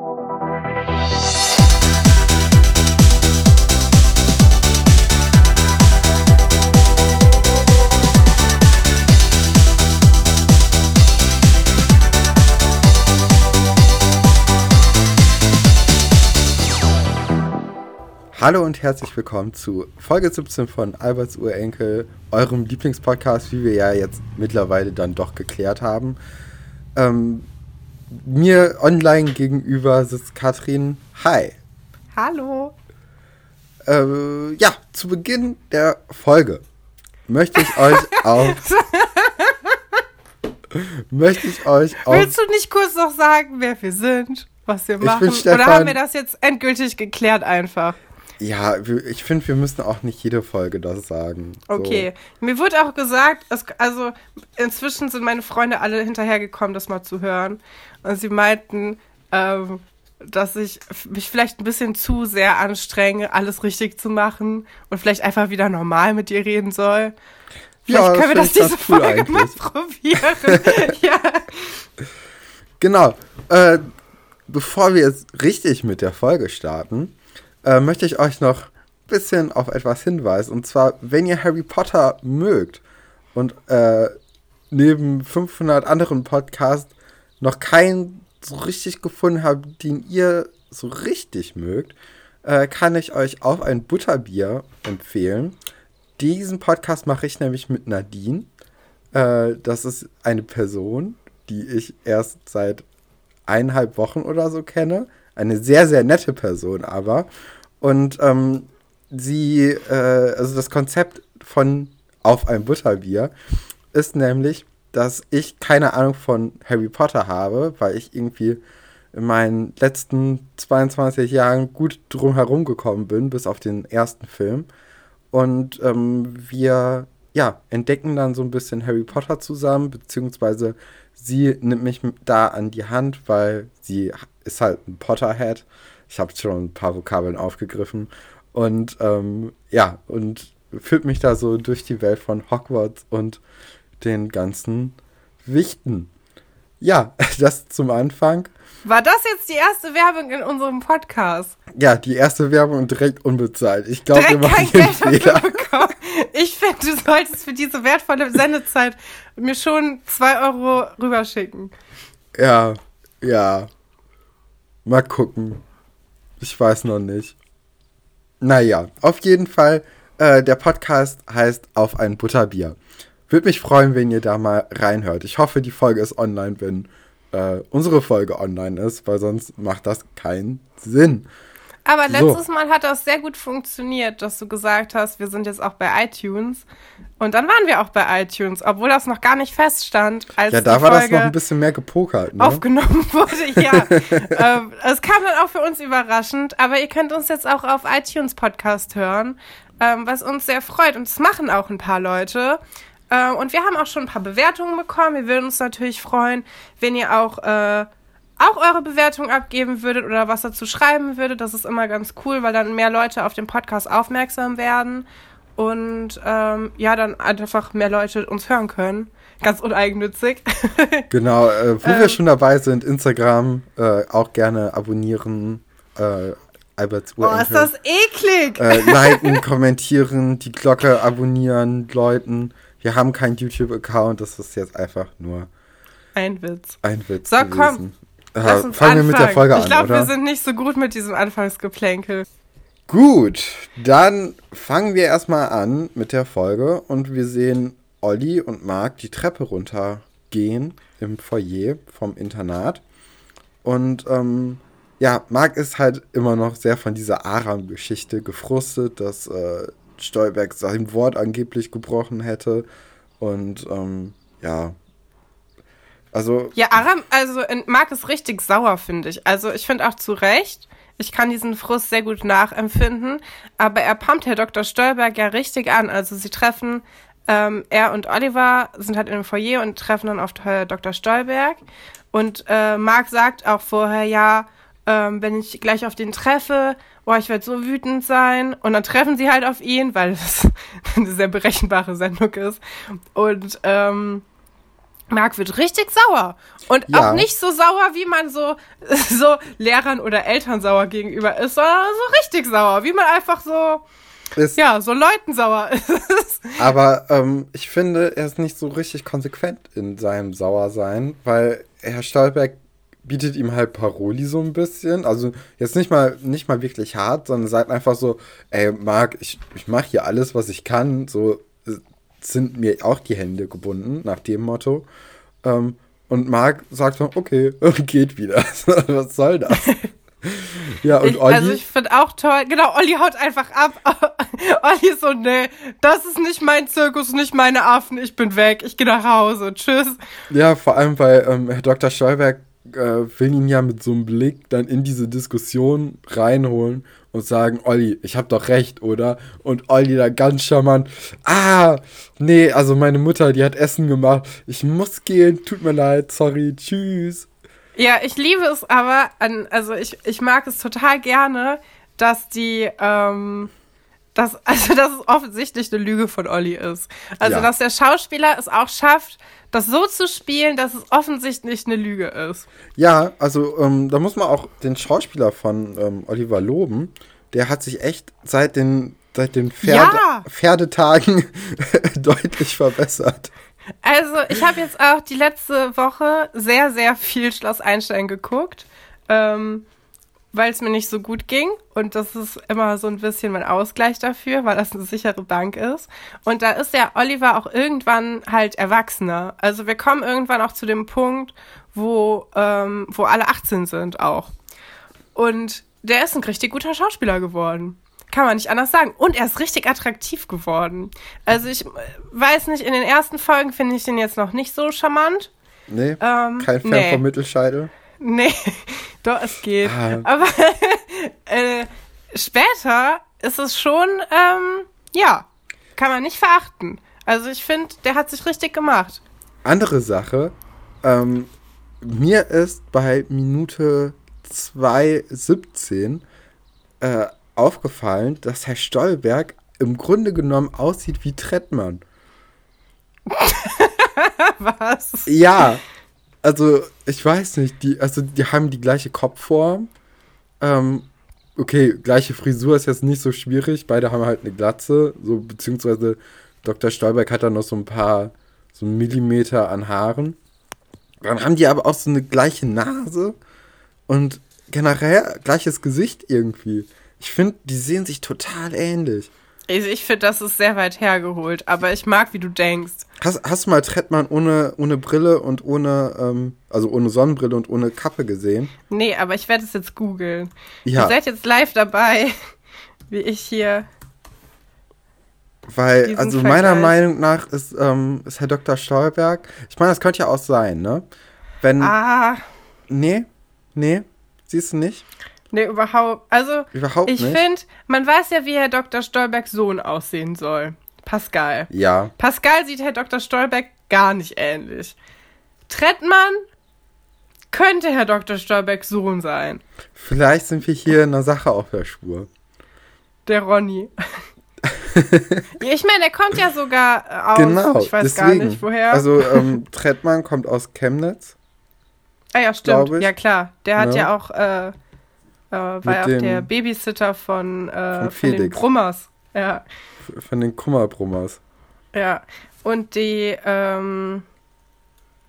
Hallo und herzlich willkommen zu Folge 17 von Alberts Urenkel, eurem Lieblingspodcast, wie wir ja jetzt mittlerweile dann doch geklärt haben. Ähm, mir online gegenüber sitzt Katrin. Hi. Hallo. Äh, ja, zu Beginn der Folge möchte ich euch auf. möchte ich euch auf. Willst du nicht kurz noch sagen, wer wir sind, was wir machen? Oder haben wir das jetzt endgültig geklärt einfach? Ja, ich finde, wir müssen auch nicht jede Folge das sagen. Okay. So. Mir wurde auch gesagt, es, also inzwischen sind meine Freunde alle hinterhergekommen, das mal zu hören. Und sie meinten, ähm, dass ich mich vielleicht ein bisschen zu sehr anstrenge, alles richtig zu machen und vielleicht einfach wieder normal mit dir reden soll. Vielleicht ja, können wir das diese Folge eigentlich. mal probieren. ja. Genau. Äh, bevor wir jetzt richtig mit der Folge starten, äh, möchte ich euch noch ein bisschen auf etwas hinweisen. Und zwar, wenn ihr Harry Potter mögt und äh, neben 500 anderen Podcasts noch keinen so richtig gefunden habt, den ihr so richtig mögt, äh, kann ich euch auf ein Butterbier empfehlen. Diesen Podcast mache ich nämlich mit Nadine. Äh, das ist eine Person, die ich erst seit eineinhalb Wochen oder so kenne. Eine sehr, sehr nette Person aber. Und ähm, sie, äh, also das Konzept von Auf ein Butterbier ist nämlich, dass ich keine Ahnung von Harry Potter habe, weil ich irgendwie in meinen letzten 22 Jahren gut drum herum gekommen bin, bis auf den ersten Film. Und ähm, wir ja, entdecken dann so ein bisschen Harry Potter zusammen, beziehungsweise sie nimmt mich da an die Hand, weil sie ist halt ein Potterhead. Ich habe schon ein paar Vokabeln aufgegriffen. Und ähm, ja, und führt mich da so durch die Welt von Hogwarts und den ganzen Wichten. Ja, das zum Anfang. War das jetzt die erste Werbung in unserem Podcast? Ja, die erste Werbung direkt unbezahlt. Ich glaube, wir machen kein Geld Fehler. Bekommen. Ich finde, du solltest für diese wertvolle Sendezeit mir schon zwei Euro rüberschicken. Ja, ja. Mal gucken. Ich weiß noch nicht. Naja, auf jeden Fall, äh, der Podcast heißt Auf ein Butterbier. Würde mich freuen, wenn ihr da mal reinhört. Ich hoffe, die Folge ist online, wenn äh, unsere Folge online ist, weil sonst macht das keinen Sinn. Aber letztes so. Mal hat das sehr gut funktioniert, dass du gesagt hast, wir sind jetzt auch bei iTunes. Und dann waren wir auch bei iTunes, obwohl das noch gar nicht feststand. Als ja, da war Folge das noch ein bisschen mehr gepokert. Ne? Aufgenommen wurde, ja. ähm, es kam dann auch für uns überraschend, aber ihr könnt uns jetzt auch auf iTunes Podcast hören, ähm, was uns sehr freut. Und das machen auch ein paar Leute. Ähm, und wir haben auch schon ein paar Bewertungen bekommen. Wir würden uns natürlich freuen, wenn ihr auch äh, auch eure Bewertung abgeben würdet oder was dazu schreiben würdet. Das ist immer ganz cool, weil dann mehr Leute auf den Podcast aufmerksam werden und ähm, ja, dann einfach mehr Leute uns hören können. Ganz uneigennützig. genau, äh, wo ähm, wir schon dabei sind, Instagram äh, auch gerne abonnieren. Äh, Alberts Uhr. Oh, ist das eklig! Äh, liken, kommentieren, die Glocke abonnieren, läuten. Wir haben keinen YouTube-Account, das ist jetzt einfach nur ein Witz. Ein Witz. So, gewesen. komm, uns fangen wir mit der Folge ich glaub, an. Ich glaube, wir sind nicht so gut mit diesem Anfangsgeplänkel. Gut, dann fangen wir erstmal an mit der Folge und wir sehen Olli und Marc die Treppe runtergehen im Foyer vom Internat. Und ähm, ja, Marc ist halt immer noch sehr von dieser Aram-Geschichte gefrustet, dass äh, Stolberg sein Wort angeblich gebrochen hätte. Und ähm, ja, also. Ja, Aram, also Marc ist richtig sauer, finde ich. Also ich finde auch zu Recht. Ich kann diesen Frust sehr gut nachempfinden, aber er pumpt Herr Dr. Stolberg ja richtig an. Also sie treffen, ähm, er und Oliver sind halt dem Foyer und treffen dann auf Herr Dr. Stolberg. Und äh, Marc sagt auch vorher, ja, ähm, wenn ich gleich auf den treffe, boah, ich werde so wütend sein. Und dann treffen sie halt auf ihn, weil das eine sehr berechenbare Sendung ist. Und ähm, Marc wird richtig sauer. Und Ja. auch nicht so sauer, wie man so, so Lehrern oder Eltern sauer gegenüber ist, sondern so richtig sauer, wie man einfach so, Ist, ja, so Leuten sauer ist. Aber ähm, ich finde, er ist nicht so richtig konsequent in seinem Sauersein, weil Herr Stolberg bietet ihm halt Paroli so ein bisschen. Also jetzt nicht mal, nicht mal wirklich hart, sondern sagt einfach so, ey, Marc, ich, ich mache hier alles, was ich kann. So sind mir auch die Hände gebunden, nach dem Motto. Ähm, und Marc sagt dann, okay, geht wieder. was soll das? ja, und Ich, Olli... also ich finde auch toll, genau, Olli haut einfach ab. Olli ist so, nee, das ist nicht mein Zirkus, nicht meine Affen, ich bin weg, ich gehe nach Hause, tschüss. Ja, vor allem, weil ähm, Herr Dr. Stolberg äh, will ihn ja mit so einem Blick dann in diese Diskussion reinholen und sagen, Olli, ich hab doch recht, oder? Und Olli da ganz charmant, ah, nee, also meine Mutter, die hat Essen gemacht, ich muss gehen, tut mir leid, sorry, tschüss. Ja, ich liebe es aber, an, also ich, ich mag es total gerne, dass die, ähm, dass, also dass es offensichtlich eine Lüge von Olli ist. Also Ja. dass der Schauspieler es auch schafft, das so zu spielen, dass es offensichtlich eine Lüge ist. Ja, also ähm, da muss man auch den Schauspieler von ähm, Oliver loben. Der hat sich echt seit den, seit den Pferde, Ja! Pferdetagen deutlich verbessert. Also, ich habe jetzt auch die letzte Woche sehr, sehr viel Schloss Einstein geguckt, ähm, weil es mir nicht so gut ging. Und das ist immer so ein bisschen mein Ausgleich dafür, weil das eine sichere Bank ist. Und da ist der Oliver auch irgendwann halt erwachsener. Also wir kommen irgendwann auch zu dem Punkt, wo, ähm, wo alle 18 sind auch. Und der ist ein richtig guter Schauspieler geworden. Kann man nicht anders sagen. Und er ist richtig attraktiv geworden. Also ich äh, weiß nicht, in den ersten Folgen finde ich den jetzt noch nicht so charmant. Nee, Ähm, kein Fan nee. vom Mittelscheitel. Nee, doch, es geht. Ah. Aber äh, später ist es schon, ähm, ja, kann man nicht verachten. Also ich finde, der hat sich richtig gemacht. Andere Sache, ähm, mir ist bei Minute 2,17 äh, aufgefallen, dass Herr Stolberg im Grunde genommen aussieht wie Trettmann. Was? Ja, also ich weiß nicht, die, also die haben die gleiche Kopfform. Ähm, okay, gleiche Frisur ist jetzt nicht so schwierig, beide haben halt eine Glatze, so beziehungsweise Dr. Stolberg hat da noch so ein paar, so Millimeter an Haaren. Dann haben die aber auch so eine gleiche Nase und generell gleiches Gesicht irgendwie. Ich finde, die sehen sich total ähnlich. Also ich finde, das ist sehr weit hergeholt, aber ich mag, wie du denkst. Hast, hast du mal Trettmann ohne, ohne Brille und ohne, ähm, also ohne Sonnenbrille und ohne Kappe gesehen? Nee, aber ich werde es jetzt googeln. Ja. Ihr seid jetzt live dabei, wie ich hier. Weil, also meiner Vergleich. Meinung nach ist, ähm, ist Herr Dr. Stolberg, ich meine, das könnte ja auch sein, ne? Wenn, Ah, nee, nee, siehst du nicht? Nee, überhaupt. Also, Überhaupt ich finde, man weiß ja, wie Herr Dr. Stolbergs Sohn aussehen soll. Pascal. Ja, Pascal sieht Herr Dr. Stolberg gar nicht ähnlich. Trettmann könnte Herr Dr. Stolbergs Sohn sein. vielleicht sind wir hier in einer Sache auf der Spur. Der Ronny. Ja, ich meine, er kommt ja sogar äh, aus. genau, ich weiß deswegen. gar nicht, woher. Also, ähm, Trettmann kommt aus Chemnitz. ah ja, stimmt. Ja, klar. Der hat Ne? ja auch, äh, äh, war ja auch der Babysitter von, äh, von von den. Brummers. Ja, Von den Kummerbrummers. ja. Und die, ähm,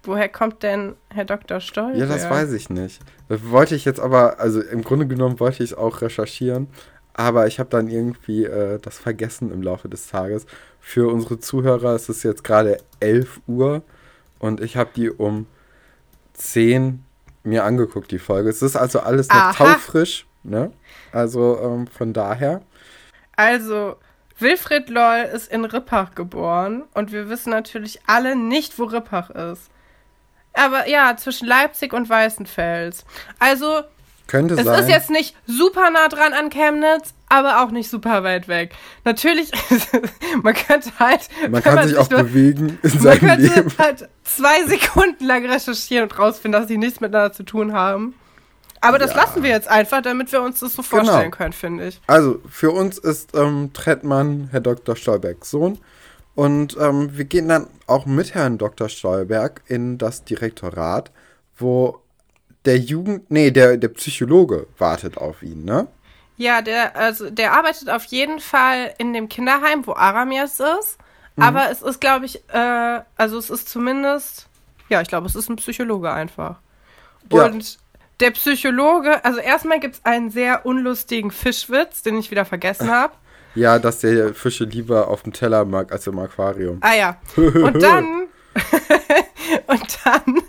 woher kommt denn Herr Dr. Stolberg? Ja, das weiß ich nicht. Das wollte ich jetzt aber, also im Grunde genommen wollte ich es auch recherchieren, aber ich habe dann irgendwie äh, das vergessen im Laufe des Tages. Für unsere Zuhörer ist es jetzt gerade 11 Uhr und ich habe die um 10 mir angeguckt, die Folge. Es ist also alles noch Aha. taufrisch, ne? Also ähm, von daher. Also, Wilfried Loll ist in Rippach geboren und wir wissen natürlich alle nicht, wo Rippach ist. Aber ja, zwischen Leipzig und Weißenfels. Also, Könnte es sein. ist jetzt nicht super nah dran an Chemnitz, aber auch nicht super weit weg. Natürlich, man könnte halt. man kann sich auch nur, bewegen in Man seinem könnte Leben. halt zwei Sekunden lang recherchieren und rausfinden, dass sie nichts miteinander zu tun haben. Aber das Ja. Genau. lassen wir jetzt einfach, damit wir uns das so vorstellen können, finde ich. Also, für uns ist ähm, Trettmann Herr Dr. Stolbergs Sohn Und ähm, wir gehen dann auch mit Herrn Dr. Stolberg in das Direktorat, wo der Jugend, nee, der, der Psychologe wartet auf ihn, ne? Ja, der, also der arbeitet auf jeden Fall in dem Kinderheim, wo Aramies ist. Mhm. Aber es ist, glaube ich, äh, also es ist zumindest, ja, ich glaube, es ist ein Psychologe einfach. Ja. Und der Psychologe, also erstmal gibt es einen sehr unlustigen Fischwitz, den ich wieder vergessen habe. Ja, dass der Fische lieber auf dem Teller mag als im Aquarium. Ah ja. Und dann, und dann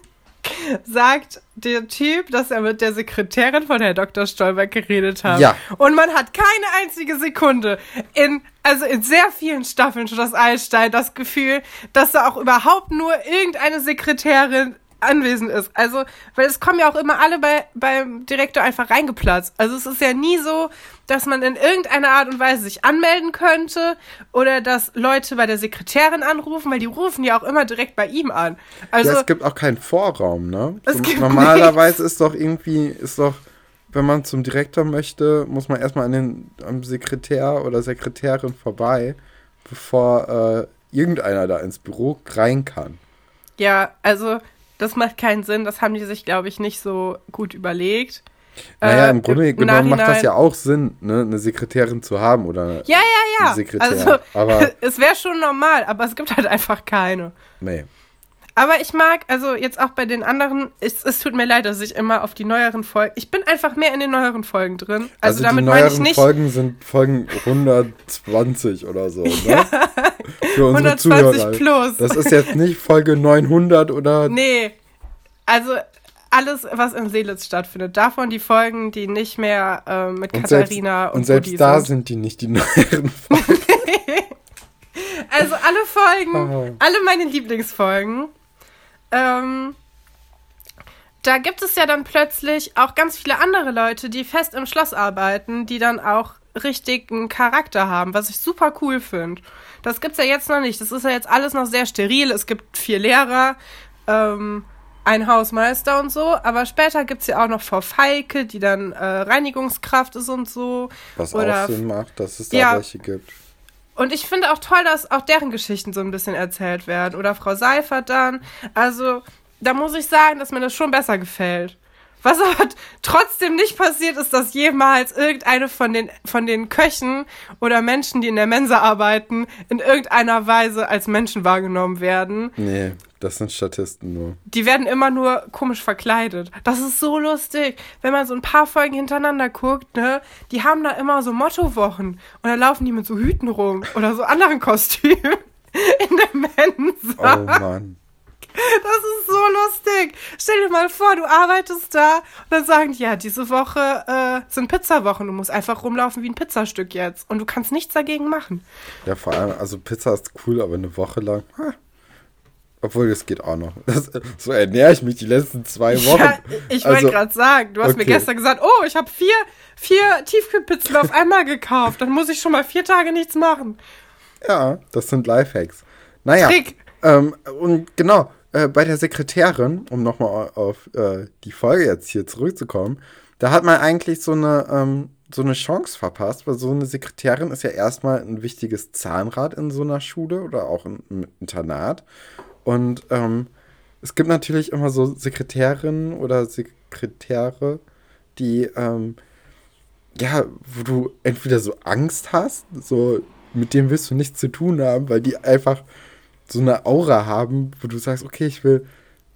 sagt der Typ, dass er mit der Sekretärin von Herrn Dr. Stolberg geredet hat. Ja. Und man hat keine einzige Sekunde in, also in sehr vielen Staffeln Schloss Einstein das Gefühl, dass da auch überhaupt nur irgendeine Sekretärin anwesend ist. Also, weil es kommen ja auch immer alle bei, beim Direktor einfach reingeplatzt. Also es ist ja nie so, dass man in irgendeiner Art und Weise sich anmelden könnte oder dass Leute bei der Sekretärin anrufen, weil die rufen ja auch immer direkt bei ihm an. Also ja, es gibt auch keinen Vorraum, ne? Es so, gibt normalerweise nichts. ist doch irgendwie, ist doch, wenn man zum Direktor möchte, muss man erstmal an den am Sekretär oder Sekretärin vorbei, bevor äh, irgendeiner da ins Büro rein kann. Ja, also das macht keinen Sinn. Das haben die sich, glaube ich, nicht so gut überlegt. Naja, im äh, Grunde im genommen macht das ja auch Sinn, ne, eine Sekretärin zu haben oder ja, ja, ja. Sekretär. Also, aber es wäre schon normal, aber es gibt halt einfach keine. Nee. Aber ich mag, also jetzt auch bei den anderen, es, es tut mir leid, dass ich immer auf die neueren Folgen, ich bin einfach mehr in den neueren Folgen drin. Also, also damit die neueren ich nicht, Folgen sind Folgen 120 oder so, ne? ja. Für unsere 120 Zuhörer. plus. Das ist jetzt nicht Folge 900 oder... Nee, also alles, was in Seelitz stattfindet. Davon die Folgen, die nicht mehr äh, mit und Katharina selbst, und Und selbst Rudi da sind. sind die nicht die neueren Folgen. also alle Folgen, alle meine Lieblingsfolgen ähm, da gibt es ja dann plötzlich auch ganz viele andere Leute, die fest im Schloss arbeiten, die dann auch richtigen Charakter haben, was ich super cool finde. Das gibt's ja jetzt noch nicht. Das ist ja jetzt alles noch sehr steril. Es gibt vier Lehrer, ähm, ein Hausmeister und so, aber später gibt's ja auch noch Frau Feike, die dann äh, Reinigungskraft ist und so. Was Oder, auch Sinn macht, dass es da ja, welche gibt. Und ich finde auch toll, dass auch deren Geschichten so ein bisschen erzählt werden. Oder Frau Seifert dann. Also, da muss ich sagen, dass mir das schon besser gefällt. Was aber trotzdem nicht passiert, ist, dass jemals irgendeine von den, von den Köchen oder Menschen, die in der Mensa arbeiten, in irgendeiner Weise als Menschen wahrgenommen werden. Nee, das sind Statisten nur. Die werden immer nur komisch verkleidet. Das ist so lustig. Wenn man so ein paar Folgen hintereinander guckt, ne, die haben da immer so Mottowochen. Und dann laufen die mit so Hüten rum oder so anderen Kostümen in der Mensa. Oh Mann. Das ist so lustig. Stell dir mal vor, du arbeitest da und dann sagen die, ja, diese Woche äh, sind Pizzawochen. Du musst einfach rumlaufen wie ein Pizzastück jetzt. Und du kannst nichts dagegen machen. Ja, vor allem, also Pizza ist cool, aber eine Woche lang. Ha. Obwohl, das geht auch noch. Das, so ernähre ich mich die letzten zwei Wochen. Ja, ich wollte also, gerade sagen, du hast okay. mir gestern gesagt, oh, ich habe vier, vier Tiefkühlpizzen auf einmal gekauft. Dann muss ich schon mal vier Tage nichts machen. Ja, das sind Lifehacks. Naja. Trick. Ähm, und genau, äh, bei der Sekretärin, um nochmal auf äh, die Folge jetzt hier zurückzukommen, da hat man eigentlich so eine, ähm, so eine Chance verpasst, weil so eine Sekretärin ist ja erstmal ein wichtiges Zahnrad in so einer Schule oder auch im Internat. Und ähm, es gibt natürlich immer so Sekretärinnen oder Sekretäre, die, ähm, ja, wo du entweder so Angst hast, so mit dem willst du nichts zu tun haben, weil die einfach so eine Aura haben, wo du sagst, okay, ich will,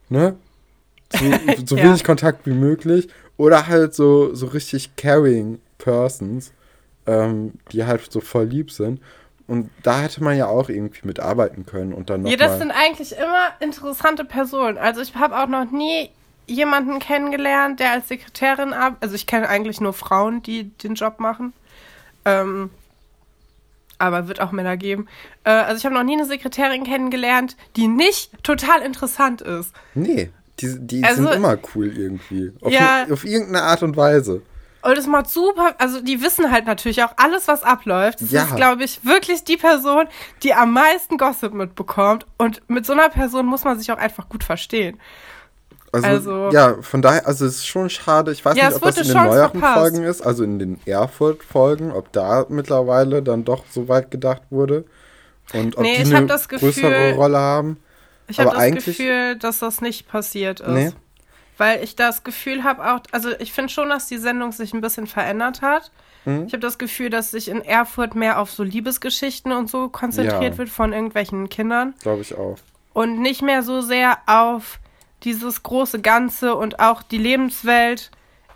ne, so, so ja. wenig Kontakt wie möglich. Oder halt so, so richtig caring Persons, ähm, die halt so voll lieb sind. Und da hätte man ja auch irgendwie mitarbeiten können und dann noch Ja, das sind eigentlich immer interessante Personen. Also ich habe auch noch nie jemanden kennengelernt, der als Sekretärin ab. Also ich kenne eigentlich nur Frauen, die den Job machen. Ähm, aber wird auch Männer geben. Äh, also ich habe noch nie eine Sekretärin kennengelernt, die nicht total interessant ist. Nee, die, die also, sind immer cool irgendwie. Auf, ja, auf irgendeine Art und Weise. Und es macht super, also die wissen halt natürlich auch alles, was abläuft. Das ja. ist, glaube ich, wirklich die Person, die am meisten Gossip mitbekommt. Und mit so einer Person muss man sich auch einfach gut verstehen. Also, also, ja, von daher, also es ist schon schade. Ich weiß ja, nicht, ob das in den neueren verpasst. Folgen ist, also in den Erfurt-Folgen, ob da mittlerweile dann doch so weit gedacht wurde. Und ob Nee, die ich eine Gefühl- größere Rolle haben. Ich habe das Gefühl, dass das nicht passiert ist. Nee. Weil ich das Gefühl habe auch, also ich finde schon, dass die Sendung sich ein bisschen verändert hat. Mhm. Ich habe das Gefühl, dass sich in Erfurt mehr auf so Liebesgeschichten und so konzentriert Ja. wird von irgendwelchen Kindern Glaube ich auch. und nicht mehr so sehr auf dieses große Ganze und auch die Lebenswelt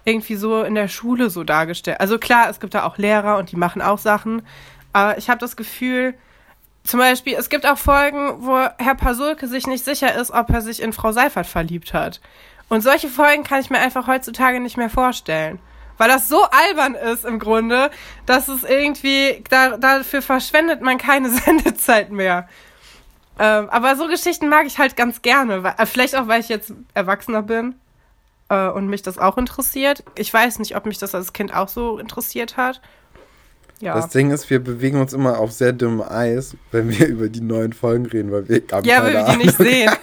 irgendwie so in der Schule so dargestellt. Also klar, es gibt da auch Lehrer und die machen auch Sachen, aber ich habe das Gefühl, zum Beispiel, es gibt auch Folgen, wo Herr Pasulke sich nicht sicher ist, ob er sich in Frau Seifert verliebt hat. Und solche Folgen kann ich mir einfach heutzutage nicht mehr vorstellen. Weil das so albern ist im Grunde, dass es irgendwie, da, dafür verschwendet man keine Sendezeit mehr. Ähm, aber so Geschichten mag ich halt ganz gerne. Weil, äh, vielleicht auch, weil ich jetzt erwachsener bin äh, und mich das auch interessiert. Ich weiß nicht, ob mich das als Kind auch so interessiert hat. Ja. Das Ding ist, wir bewegen uns immer auf sehr dünnem Eis, wenn wir über die neuen Folgen reden, weil wir haben ja, weil wir die nicht sehen.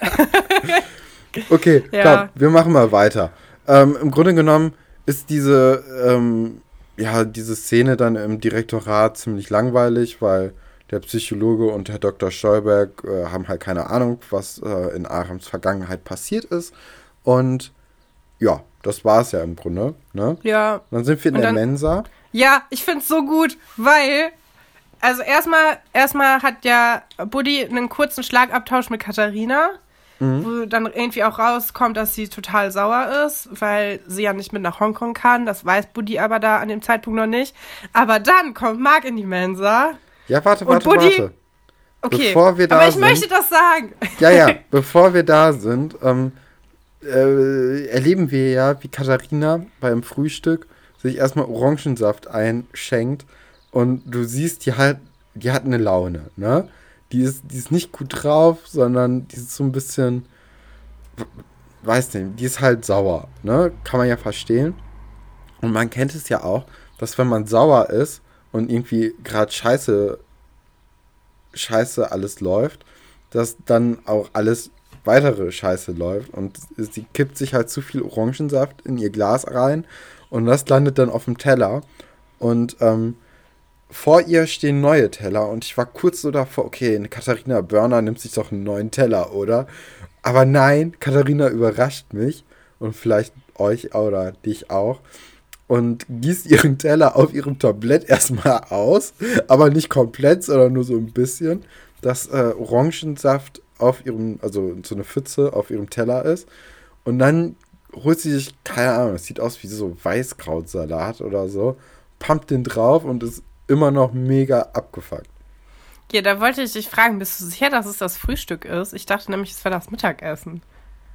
Okay, Ja. komm, wir machen mal weiter. Ähm, Im Grunde genommen ist diese, ähm, ja, diese Szene dann im Direktorat ziemlich langweilig, weil der Psychologe und Herr Dr. Stolberg äh, haben halt keine Ahnung, was äh, in Arams Vergangenheit passiert ist. Und ja, das war es ja im Grunde. Ne? ja. Dann sind wir in Und der dann- Mensa. Ja, ich find's so gut, weil, also erstmal, erstmal hat ja Buddy einen kurzen Schlagabtausch mit Katharina, wo dann irgendwie auch rauskommt, dass sie total sauer ist, weil sie ja nicht mit nach Hongkong kann. Das weiß Buddy aber da an dem Zeitpunkt noch nicht. Aber dann kommt Mark in die Mensa. Ja, warte, warte, warte. Okay, Bevor wir da aber ich sind- möchte das sagen. Ja, ja, bevor wir da sind, ähm, äh, erleben wir ja, wie Katharina beim Frühstück sich erstmal Orangensaft einschenkt und du siehst, die hat, die hat eine Laune, ne? Die ist, die ist nicht gut drauf, sondern die ist so ein bisschen, weiß nicht, die ist halt sauer, ne? Kann man ja verstehen. Und man kennt es ja auch, dass wenn man sauer ist und irgendwie gerade scheiße, scheiße alles läuft, dass dann auch alles weitere Scheiße läuft und sie kippt sich halt zu viel Orangensaft in ihr Glas rein und das landet dann auf dem Teller und ähm, vor ihr stehen neue Teller und ich war kurz so davor, okay, eine Katharina Börner nimmt sich doch einen neuen Teller, oder? Aber nein, Katharina überrascht mich und vielleicht euch oder dich auch und gießt ihren Teller auf ihrem Tablett erstmal aus, aber nicht komplett, sondern nur so ein bisschen, dass äh, Orangensaft auf ihrem, also so eine Pfütze auf ihrem Teller ist. Und dann holt sie sich, keine Ahnung, es sieht aus wie so Weißkrautsalat oder so, pumpt den drauf und ist immer noch mega abgefuckt. Ja, da wollte ich dich fragen, bist du sicher, dass es das Frühstück ist? Ich dachte nämlich, es wäre das Mittagessen.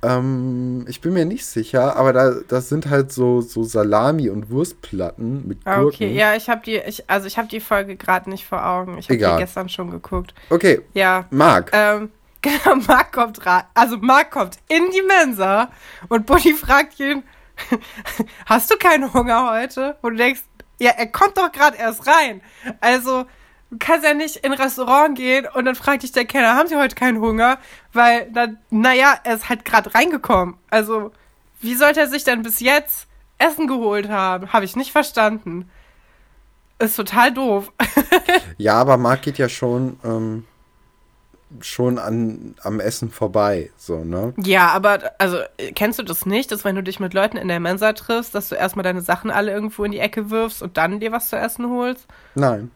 Ähm, ich bin mir nicht sicher, aber da, das sind halt so, so Salami- und Wurstplatten mit Ah, Gurken. okay. Ja, ich habe die, ich, also ich habe die Folge gerade nicht vor Augen. Ich habe die gestern schon geguckt. Okay, Ja. Marc. Ähm, genau, Marc kommt rein. Also Marc kommt in die Mensa und Buddy fragt ihn, hast du keinen Hunger heute? Und du denkst, ja, er kommt doch gerade erst rein. Also, du kannst ja nicht in ein Restaurant gehen und dann fragt dich der Kellner, haben Sie heute keinen Hunger? Weil, dann, naja, er ist halt gerade reingekommen. Also, wie sollte er sich denn bis jetzt Essen geholt haben? Habe ich nicht verstanden. Ist total doof. Ja, aber Marc geht ja schon, ähm, schon an, am Essen vorbei, so, ne? Ja, aber also kennst du das nicht, dass wenn du dich mit Leuten in der Mensa triffst, dass du erstmal deine Sachen alle irgendwo in die Ecke wirfst und dann dir was zu essen holst? Nein.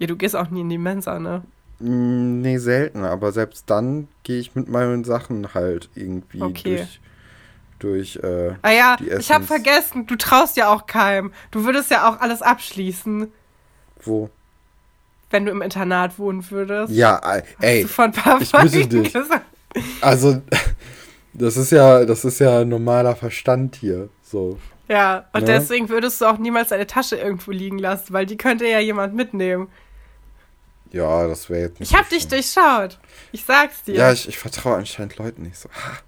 Ja, du gehst auch nie in die Mensa, ne? Mm, Nee, selten, aber selbst dann gehe ich mit meinen Sachen halt irgendwie Okay. durch, durch, äh, Ah ja, ich hab Essens- vergessen, du traust ja auch keinem. Du würdest ja auch alles abschließen, wo? wenn du im Internat wohnen würdest. Ja, ey, Hast du vor ein paar ich Folgen dich. gesagt. also, das ist ja, das ist ja normaler Verstand hier, so. Ja, und Ne? deswegen würdest du auch niemals deine Tasche irgendwo liegen lassen, weil die könnte ja jemand mitnehmen. Ja, das wäre jetzt nicht Ich hab so dich schlimm. durchschaut. Ich sag's dir. Ja, ich, ich vertraue anscheinend Leuten nicht so. Ha.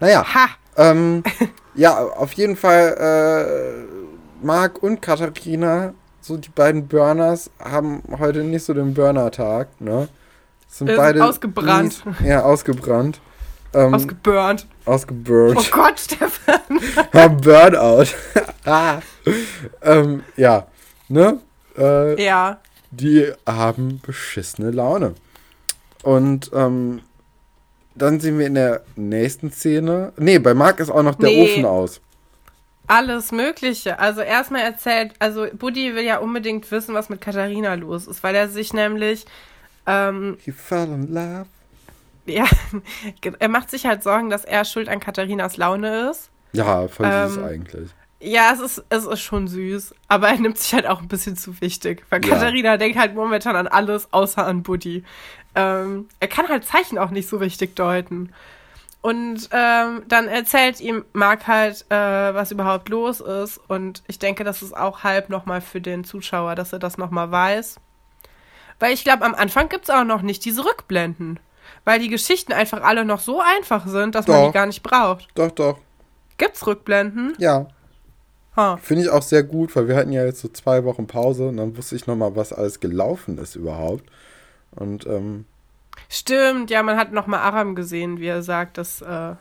Naja, ha. Ähm, ja, auf jeden Fall, äh, Marc und Katharina, so die beiden Burners, haben heute nicht so den Burner-Tag, ne? Sind sind beide. ausgebrannt. Nicht, ja, ausgebrannt. Ähm, Ausgeburnt. ausgeburnt. Oh Gott, Stefan. haben Burnout. ah. ähm, ja, ne? Äh, Ja. Die haben beschissene Laune. Und ähm, dann sehen wir in der nächsten Szene. Nee, bei Marc ist auch noch der Nee. Ofen aus. Alles Mögliche. Also erstmal erzählt, also Buddy will ja unbedingt wissen, was mit Katharina los ist, weil er sich nämlich, ähm, He fell in love. ja, er macht sich halt Sorgen, dass er schuld an Katharinas Laune ist. Ja, voll süß Ähm, eigentlich. Ja, es ist, es ist schon süß, aber er nimmt sich halt auch ein bisschen zu wichtig, weil Ja. Katharina denkt halt momentan an alles außer an Buddy. Ähm, er kann halt Zeichen auch nicht so richtig deuten. Und ähm, dann erzählt ihm Marc halt, äh, was überhaupt los ist. Und ich denke, das ist auch halb nochmal für den Zuschauer, dass er das nochmal weiß. Weil ich glaube, am Anfang gibt's auch noch nicht diese Rückblenden. Weil die Geschichten einfach alle noch so einfach sind, dass man Doch. die gar nicht braucht. Doch, doch. Gibt's Rückblenden? Ja. Ha. Finde ich auch sehr gut, weil wir hatten ja jetzt so zwei Wochen Pause und dann wusste ich nochmal, was alles gelaufen ist überhaupt. Und ähm, Stimmt, ja, man hat noch mal Aram gesehen, wie er sagt, dass, äh,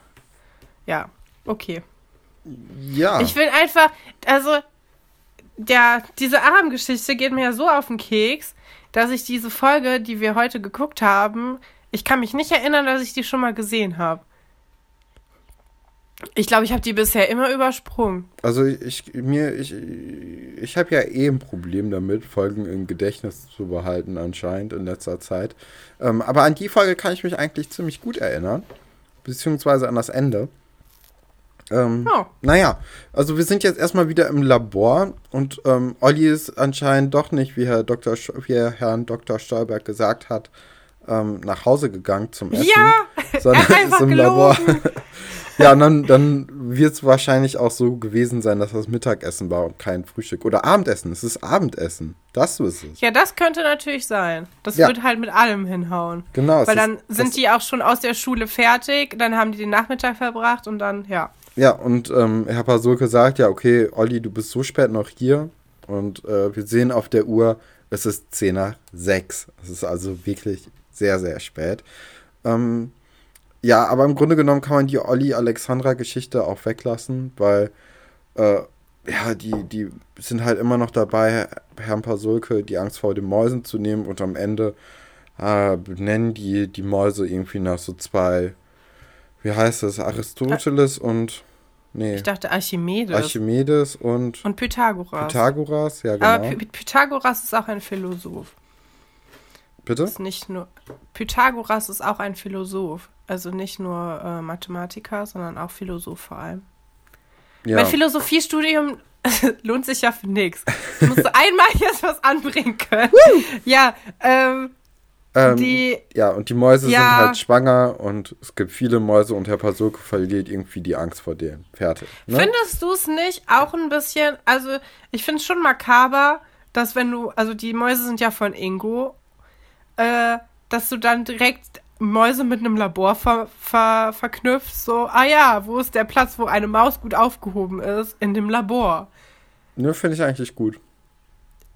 ja, okay. ja. Ich will einfach, also, der, diese Aram-Geschichte geht mir ja so auf den Keks, dass ich diese Folge, die wir heute geguckt haben, ich kann mich nicht erinnern, dass ich die schon mal gesehen habe. Ich glaube, ich habe die bisher immer übersprungen. Also ich mir ich ich habe ja eh ein Problem damit, Folgen im Gedächtnis zu behalten anscheinend in letzter Zeit. Ähm, aber an die Folge kann ich mich eigentlich ziemlich gut erinnern, beziehungsweise an das Ende. Ähm, Oh. Naja, also wir sind jetzt erstmal wieder im Labor und ähm, Olli ist anscheinend doch nicht, wie Herr Dr. Sch wie Herrn Dr. Stolberg gesagt hat, ähm, nach Hause gegangen zum Essen. Ja, sondern er hat einfach ist im Labor. Ja, und dann, dann wird es wahrscheinlich auch so gewesen sein, dass das Mittagessen war und kein Frühstück. Oder Abendessen. Es ist Abendessen. Das ist es. Ja, das könnte natürlich sein. Das Ja. wird halt mit allem hinhauen. Genau. Weil ist- dann sind das, die auch schon aus der Schule fertig, dann haben die den Nachmittag verbracht und dann, ja. Ja, und ähm, Herr Pasulke sagt ja, okay, Olli, du bist so spät noch hier. Und äh, wir sehen auf der Uhr, es ist 10 nach 6. Es ist also wirklich sehr, sehr spät. Ähm, ja, aber im Grunde genommen kann man die Olli-Alexandra-Geschichte auch weglassen, weil äh, ja, die, die sind halt immer noch dabei, Herrn Pasulke die Angst vor den Mäusen zu nehmen und am Ende äh, benennen die die Mäuse irgendwie nach so zwei, wie heißt es, Aristoteles und, nee, Ich dachte Archimedes Archimedes und und Pythagoras. Pythagoras, ja Aber genau. Py Pythagoras ist auch ein Philosoph. Bitte? Ist nicht nur Pythagoras ist auch ein Philosoph, also nicht nur äh, Mathematiker, sondern auch Philosoph vor allem. Ja. Mein Philosophiestudium lohnt sich ja für nichts. Ich musste einmal jetzt was anbringen können. ja, ähm, ähm, die ja, und die Mäuse Ja. sind halt schwanger und es gibt viele Mäuse und Herr Pasulke verliert irgendwie die Angst vor denen. Fertig. Ne? Findest du es nicht auch ein bisschen, also ich finde es schon makaber, dass wenn du, also die Mäuse sind ja von Ingo, äh, dass du dann direkt Mäuse mit einem Labor ver, ver, verknüpfst, so, ah ja, wo ist der Platz, wo eine Maus gut aufgehoben ist? In dem Labor. Ne, finde ich eigentlich gut.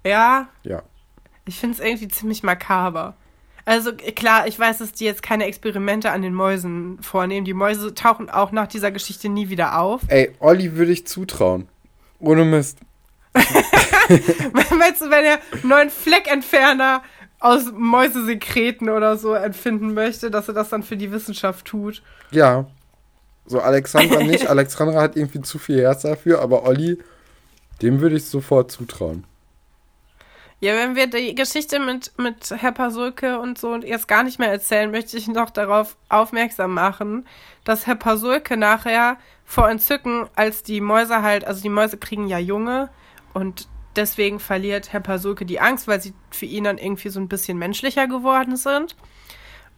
Ja, Ja. ich finde es irgendwie ziemlich makaber. Also klar, ich weiß, dass die jetzt keine Experimente an den Mäusen vornehmen. Die Mäuse tauchen auch nach dieser Geschichte nie wieder auf. Ey, Olli würde ich zutrauen. Ohne Mist. Meinst du, wenn er einen neuen Fleckentferner aus Mäusesekreten oder so entfinden möchte, dass er das dann für die Wissenschaft tut? Ja. So Alexandra nicht. Alexandra hat irgendwie zu viel Herz dafür, aber Olli, dem würde ich sofort zutrauen. Ja, wenn wir die Geschichte mit, mit Herr Pasulke und so jetzt gar nicht mehr erzählen, möchte ich noch darauf aufmerksam machen, dass Herr Pasulke nachher vor Entzücken, als die Mäuse halt, also die Mäuse kriegen ja Junge und deswegen verliert Herr Pasulke die Angst, weil sie für ihn dann irgendwie so ein bisschen menschlicher geworden sind.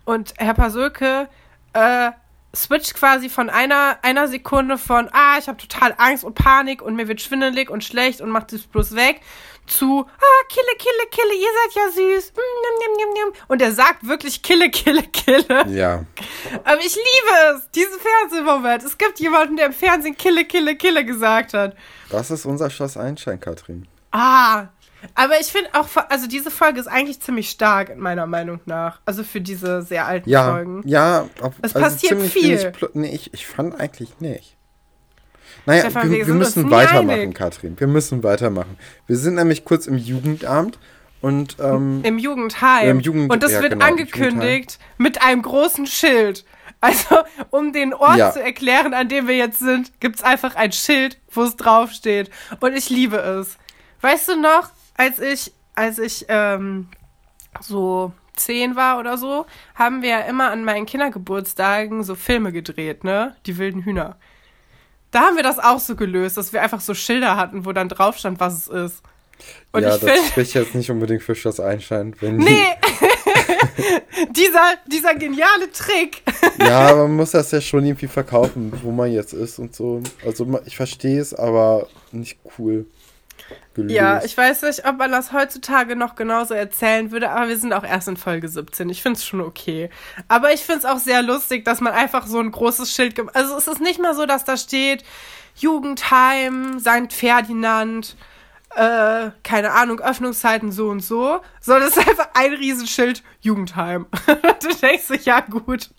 Und Herr Pasulke äh, switcht quasi von einer, einer Sekunde von, ah, ich habe total Angst und Panik und mir wird schwindelig und schlecht und macht es bloß weg, zu, ah, kille, kille, kille, ihr seid ja süß. Mm. Und er sagt wirklich kille, kille, kille. Ja. Aber ich liebe es, diesen Fernsehmoment. Es gibt jemanden, der im Fernsehen kille, kille, kille gesagt hat. Das ist unser Schloss Einstein, Katrin. Ah, aber ich finde auch, also diese Folge ist eigentlich ziemlich stark, meiner Meinung nach. Also für diese sehr alten Ja, Folgen. ja. Ob, Es passiert ziemlich viel. Nee, ich, ich fand eigentlich nicht. Naja, Stefan, wir wir, müssen weitermachen, einig. Katrin. Wir müssen weitermachen. Wir sind nämlich kurz im Jugendamt Und ähm, Im Jugendheim. Im Jugend- und das ja, wird genau, angekündigt mit einem großen Schild. Also, um den Ort Ja. zu erklären, an dem wir jetzt sind, gibt's einfach ein Schild, wo es draufsteht. Und ich liebe es. Weißt du noch, als ich, als ich ähm, so zehn war oder so, haben wir ja immer an meinen Kindergeburtstagen so Filme gedreht, ne? Die wilden Hühner. Da haben wir das auch so gelöst, dass wir einfach so Schilder hatten, wo dann drauf stand, was es ist. Und ja, ich das spricht jetzt nicht unbedingt für Schloss Einstein. Wenn Nee! dieser, dieser geniale Trick. ja, man muss das ja schon irgendwie verkaufen, wo man jetzt ist und so. Also ich verstehe es, aber nicht cool gelöst. Ja, ich weiß nicht, ob man das heutzutage noch genauso erzählen würde, aber wir sind auch erst in Folge 17. Ich finde es schon okay. Aber ich finde es auch sehr lustig, dass man einfach so ein großes Schild. gem- Also es ist nicht mal so, dass da steht Jugendheim, St. Ferdinand, äh, keine Ahnung, Öffnungszeiten so und so, sondern es ist einfach ein Riesenschild Jugendheim. du denkst dich, ja gut,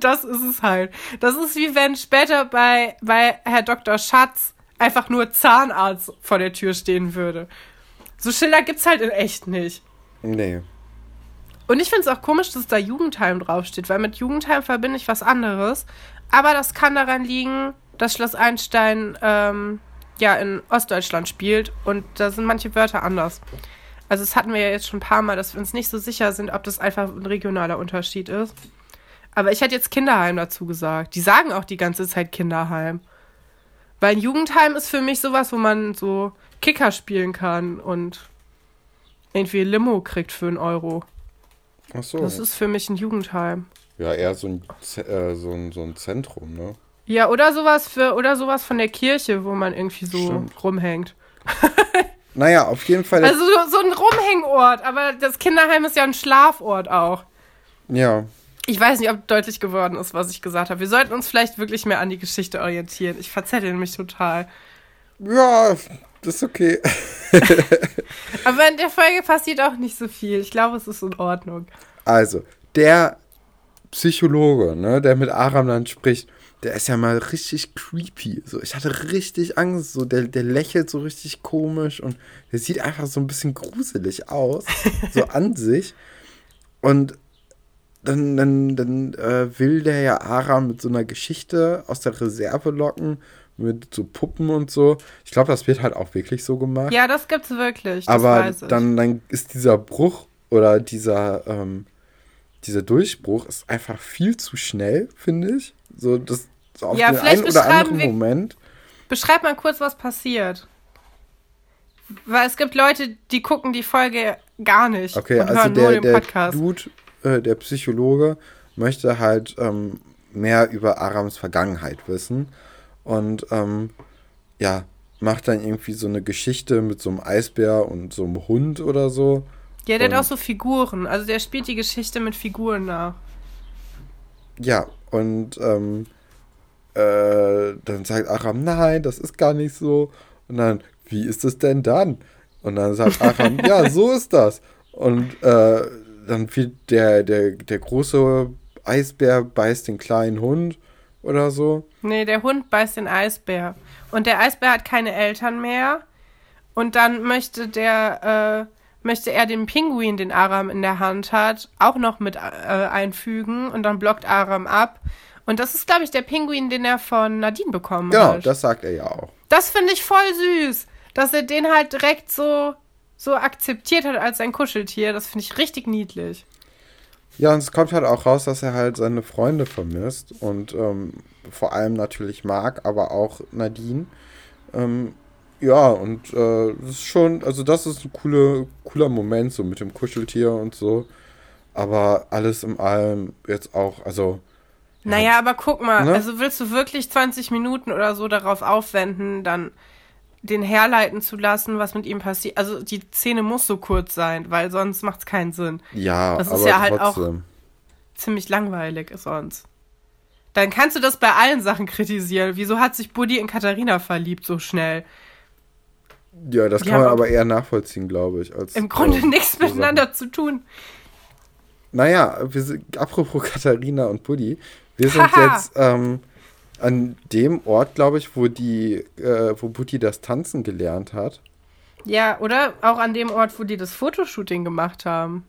das ist es halt. Das ist wie wenn später bei, bei Herr Dr. Schatz einfach nur Zahnarzt vor der Tür stehen würde. So Schilder gibt's halt in echt nicht. Nee. Und ich finde es auch komisch, dass da Jugendheim draufsteht, weil mit Jugendheim verbinde ich was anderes. Aber das kann daran liegen, dass Schloss Einstein ähm, ja in Ostdeutschland spielt und da sind manche Wörter anders. Also das hatten wir ja jetzt schon ein paar Mal, dass wir uns nicht so sicher sind, ob das einfach ein regionaler Unterschied ist. Aber ich hätte jetzt Kinderheim dazu gesagt. Die sagen auch die ganze Zeit Kinderheim. Weil ein Jugendheim ist für mich sowas, wo man so Kicker spielen kann und irgendwie Limo kriegt für einen Euro. Ach so. Das ist für mich ein Jugendheim. ja, eher so ein, äh, so, ein, so ein Zentrum, ne? Ja, oder sowas für, oder sowas von der Kirche, wo man irgendwie so Stimmt. rumhängt. Naja, auf jeden Fall. Also so, so ein Rumhängort, aber das Kinderheim ist ja ein Schlafort auch. ja. Ich weiß nicht, ob deutlich geworden ist, was ich gesagt habe. Wir sollten uns vielleicht wirklich mehr an die Geschichte orientieren. Ich verzettel mich total. Ja, das ist okay. Aber in der Folge passiert auch nicht so viel. Ich glaube, es ist in Ordnung. Also, der Psychologe, ne, der mit Aram dann spricht, der ist ja mal richtig creepy. So, ich hatte richtig Angst. So, der, der lächelt so richtig komisch und der sieht einfach so ein bisschen gruselig aus. so an sich. Und dann, dann, dann äh, will der ja Aram mit so einer Geschichte aus der Reserve locken, mit so Puppen und so. Ich glaube, das wird halt auch wirklich so gemacht. Ja, das gibt's wirklich. Das Aber dann, dann ist dieser Bruch oder dieser, ähm, dieser Durchbruch ist einfach viel zu schnell, finde ich. So, das so auf Ja, den vielleicht einen oder anderen wir- Moment. Beschreib mal kurz, was passiert. Weil es gibt Leute, die gucken die Folge gar nicht Okay, und also hören nur der, den der Podcast. Dude, äh, der Psychologe, möchte halt ähm, mehr über Arams Vergangenheit wissen. Und ähm, ja, macht dann irgendwie so eine Geschichte mit so einem Eisbär und so einem Hund oder so. Ja, der hat und- auch so Figuren. Also der spielt die Geschichte mit Figuren nach. Ja, und ähm, äh, dann sagt Aram, nein, das ist gar nicht so. Und dann, wie ist es denn dann? Und dann sagt Aram, ja, so ist das. Und äh, dann wird der, der, der große Eisbär beißt den kleinen Hund oder so. Nee, der Hund beißt den Eisbär. Und der Eisbär hat keine Eltern mehr. Und dann möchte der, äh, möchte er den Pinguin, den Aram in der Hand hat, auch noch mit äh, einfügen. Und dann blockt Aram ab. Und das ist, glaube ich, der Pinguin, den er von Nadine bekommen Genau, hat. das sagt er ja auch. Das finde ich voll süß, dass er den halt direkt so, so akzeptiert hat als sein Kuscheltier. Das finde ich richtig niedlich. Ja, und es kommt halt auch raus, dass er halt seine Freunde vermisst und ähm, vor allem natürlich Marc, aber auch Nadine. Ähm, ja, und äh, das ist schon, also das ist ein coole, cooler Moment, so mit dem Kuscheltier und so. Aber alles in allem jetzt auch, also, Naja, aber guck mal, Ne? also willst du wirklich 20 Minuten oder so darauf aufwenden, dann den herleiten zu lassen, was mit ihm passiert? Also die Szene muss so kurz sein, weil sonst macht es keinen Sinn. ja, Das ist ja halt auch- trotzdem. Ziemlich langweilig ist sonst. Dann kannst du das bei allen Sachen kritisieren. Wieso hat sich Buddy in Katharina verliebt so schnell? Ja, das Die kann man aber eher nachvollziehen, glaube ich. Als, Im Grunde äh, nichts so Sachen. miteinander zu tun. Naja, wir sind, apropos Katharina und Buddy, wir sind jetzt ähm, an dem Ort, glaube ich, wo die, äh, wo Buddy das Tanzen gelernt hat. Ja, oder auch an dem Ort, wo die das Fotoshooting gemacht haben.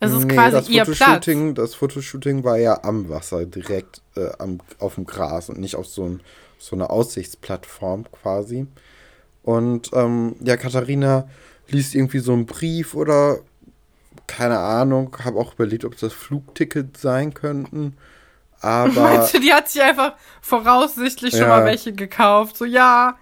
Es ist Nee, quasi das ihr Platz. Fotoshooting, das Fotoshooting war ja am Wasser, direkt äh, am, auf dem Gras und nicht auf so, ein, so einer Aussichtsplattform quasi. Und ähm, ja, Katharina liest irgendwie so einen Brief oder keine Ahnung, habe auch überlegt, ob das Flugticket sein könnten. Aber Meinst du, die hat sich einfach voraussichtlich schon Ja. mal welche gekauft? So, ja.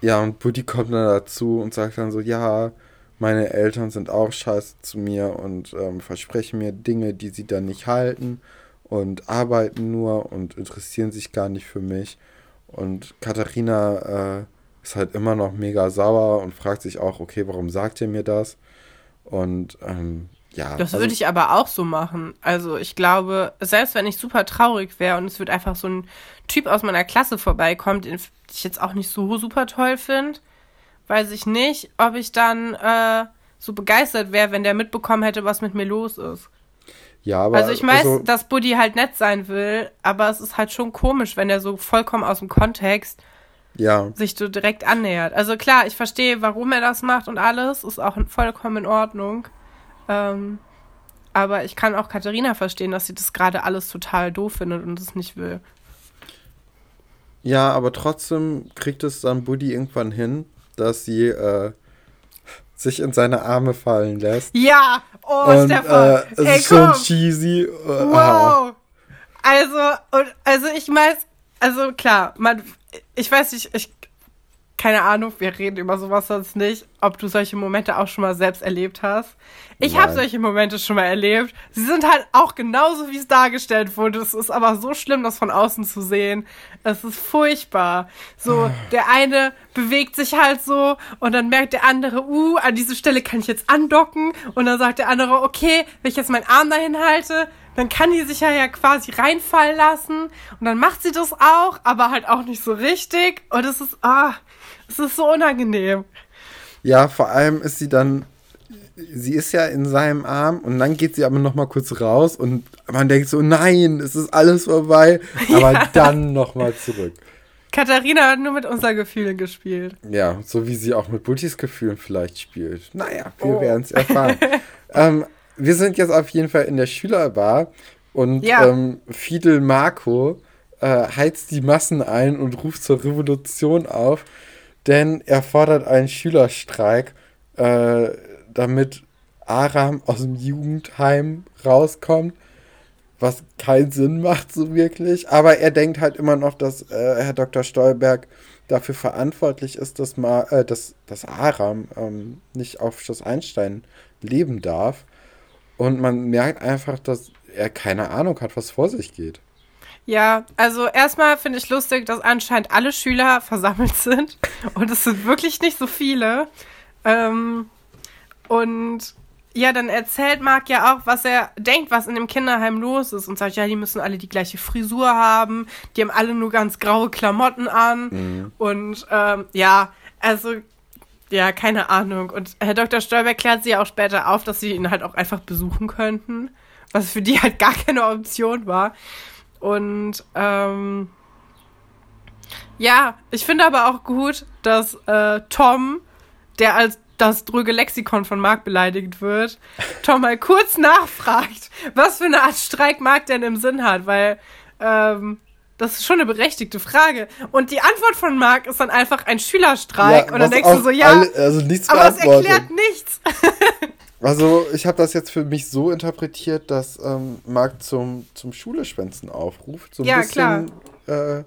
ja, und Buddy kommt dann dazu und sagt dann so, ja, meine Eltern sind auch scheiße zu mir und ähm, versprechen mir Dinge, die sie dann nicht halten und arbeiten nur und interessieren sich gar nicht für mich. Und Katharina äh, ist halt immer noch mega sauer und fragt sich auch, okay, warum sagt ihr mir das? Und ähm, ja. Das also- würde ich aber auch so machen. Also ich glaube, selbst wenn ich super traurig wäre und es wird einfach so ein Typ aus meiner Klasse vorbeikommt, den ich jetzt auch nicht so super toll finde, weiß ich nicht, ob ich dann äh, so begeistert wäre, wenn der mitbekommen hätte, was mit mir los ist. ja, aber also ich weiß, also- dass Buddy halt nett sein will, aber es ist halt schon komisch, wenn er so vollkommen aus dem Kontext ja, sich so direkt annähert. Also klar, ich verstehe, warum er das macht und alles, ist auch vollkommen in Ordnung. Ähm, aber ich kann auch Katharina verstehen, dass sie das gerade alles total doof findet und es nicht will. Ja, aber trotzdem kriegt es dann Buddy irgendwann hin, dass sie äh, sich in seine Arme fallen lässt. Ja, oh und Stefan, äh, es ey ist schon komm, cheesy. Äh, aha. wow. Also, und, also ich weiß, also klar, man, ich weiß nicht, ich, keine Ahnung, wir reden über sowas sonst nicht, ob du solche Momente auch schon mal selbst erlebt hast. Ich habe solche Momente schon mal erlebt. Sie sind halt auch genauso, wie es dargestellt wurde. Es ist aber so schlimm, das von außen zu sehen. Es ist furchtbar. So, der eine bewegt sich halt so und dann merkt der andere, uh, an diese Stelle kann ich jetzt andocken. Und dann sagt der andere, okay, wenn ich jetzt meinen Arm dahin halte, dann kann die sich ja, ja quasi reinfallen lassen. Und dann macht sie das auch, aber halt auch nicht so richtig. Und es ist, ah, es ist so unangenehm. Ja, vor allem ist sie dann, sie ist ja in seinem Arm und dann geht sie aber noch mal kurz raus und man denkt so, nein, es ist alles vorbei, aber dann noch mal zurück. Katharina hat nur mit unseren Gefühlen gespielt. Ja, so wie sie auch mit Buttys Gefühlen vielleicht spielt. Naja, wir Oh. werden es erfahren. ähm, wir sind jetzt auf jeden Fall in der Schülerbar und Ja. ähm, Fidel Marco äh, heizt die Massen ein und ruft zur Revolution auf, denn er fordert einen Schülerstreik, äh, damit Aram aus dem Jugendheim rauskommt, was keinen Sinn macht so wirklich. Aber er denkt halt immer noch, dass äh, Herr Dr. Stolberg dafür verantwortlich ist, dass, Ma äh, dass, dass Aram ähm, nicht auf Schloss Einstein leben darf. Und man merkt einfach, dass er keine Ahnung hat, was vor sich geht. Ja, also erstmal finde ich lustig, dass anscheinend alle Schüler versammelt sind. Und es sind wirklich nicht so viele. Ähm, und ja, dann erzählt Marc ja auch, was er denkt, was in dem Kinderheim los ist. Und sagt, ja, die müssen alle die gleiche Frisur haben. Die haben alle nur ganz graue Klamotten an. Und ähm, ja, also ja, keine Ahnung. Und Herr Dr. Stolberg klärt sie ja auch später auf, dass sie ihn halt auch einfach besuchen könnten. Was für die halt gar keine Option war. Und ähm, ja, ich finde aber auch gut, dass äh, Tom, der als das dröge Lexikon von Marc beleidigt wird, Tom mal kurz nachfragt, was für eine Art Streik Marc denn im Sinn hat, weil ähm, das ist schon eine berechtigte Frage. Und die Antwort von Marc ist dann einfach ein Schülerstreik. und dann denkst du so, ja, alle- also aber es erklärt nichts. Also, ich habe das jetzt für mich so interpretiert, dass ähm, Marc zum, zum Schuleschwänzen aufruft. So ein Ja, bisschen Äh,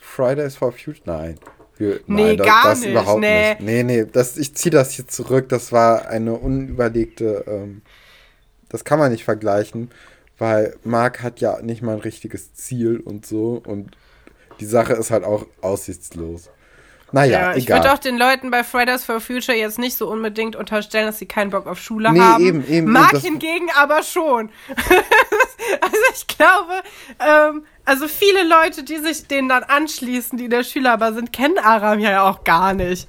Fridays for Future. Nein. Wir, Nee, nein, das, gar das nicht, überhaupt nee. nicht. Nee, nee, das, ich ziehe das hier zurück. Das war eine unüberlegte. Ähm, das kann man nicht vergleichen, weil Marc hat ja nicht mal ein richtiges Ziel und so. Und die Sache ist halt auch aussichtslos. Naja, Ja, ich egal. würde auch den Leuten bei Fridays for Future jetzt nicht so unbedingt unterstellen, dass sie keinen Bock auf Schule Nee, haben. eben, eben, Mag das- hingegen aber schon. also ich glaube, ähm, also viele Leute, die sich denen dann anschließen, die der Schülerbar sind, kennen Aram ja auch gar nicht.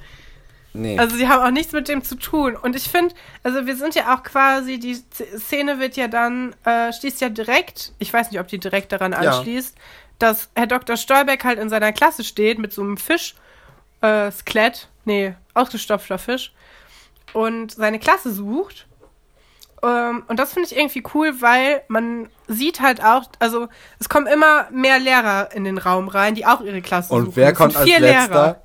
nee. Also sie haben auch nichts mit dem zu tun. Und ich finde, also wir sind ja auch quasi, die Szene wird ja dann, äh, schließt ja direkt, ich weiß nicht, ob die direkt daran Ja. anschließt, dass Herr Dr. Stolbeck halt in seiner Klasse steht mit so einem Fisch, äh, Skelett, nee, ausgestopfter Fisch, und seine Klasse sucht. Ähm, und das finde ich irgendwie cool, weil man sieht halt auch, also es kommen immer mehr Lehrer in den Raum rein, die auch ihre Klasse Und suchen. wer Es kommt als vier letzter?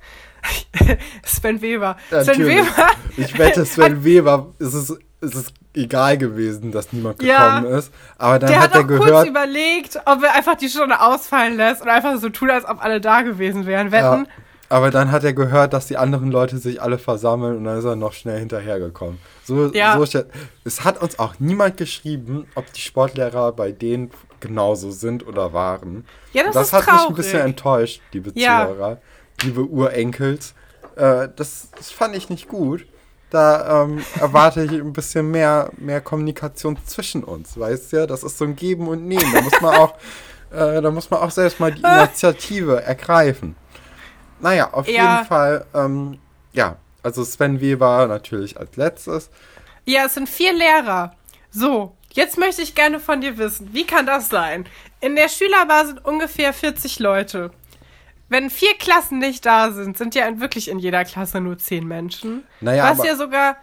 Lehrer. Sven Weber. Sven Natürlich. Weber. Ich wette, Sven Weber ist es, ist es egal gewesen, dass niemand Ja. gekommen ist. Aber dann Der hat hat er auch kurz gehört, überlegt, ob er einfach die Stunde ausfallen lässt und einfach so tut, als ob alle da gewesen wären. ja, Wetten? Aber dann hat er gehört, dass die anderen Leute sich alle versammeln und dann ist er noch schnell hinterhergekommen. So, Ja. so es hat uns auch niemand geschrieben, ob die Sportlehrer bei denen genauso sind oder waren. Ja, das, das ist hat traurig. mich ein bisschen enttäuscht, liebe Ja. Zuhörer, liebe Urenkels. Äh, das, das fand ich nicht gut. Da ähm, erwarte ich ein bisschen mehr, mehr Kommunikation zwischen uns, weißt du? Das ist so ein Geben und Nehmen. Da muss man auch, äh, da muss man auch selbst mal die Initiative ergreifen. Naja, auf Ja. jeden Fall, ähm, ja, also Sven Weber natürlich als letztes. Ja, es sind vier Lehrer. So, jetzt möchte ich gerne von dir wissen, wie kann das sein? In der Schülerbar sind ungefähr 40 Leute. Wenn vier Klassen nicht da sind, sind ja wirklich in jeder Klasse nur zehn Menschen. Naja, Was aber- ja sogar.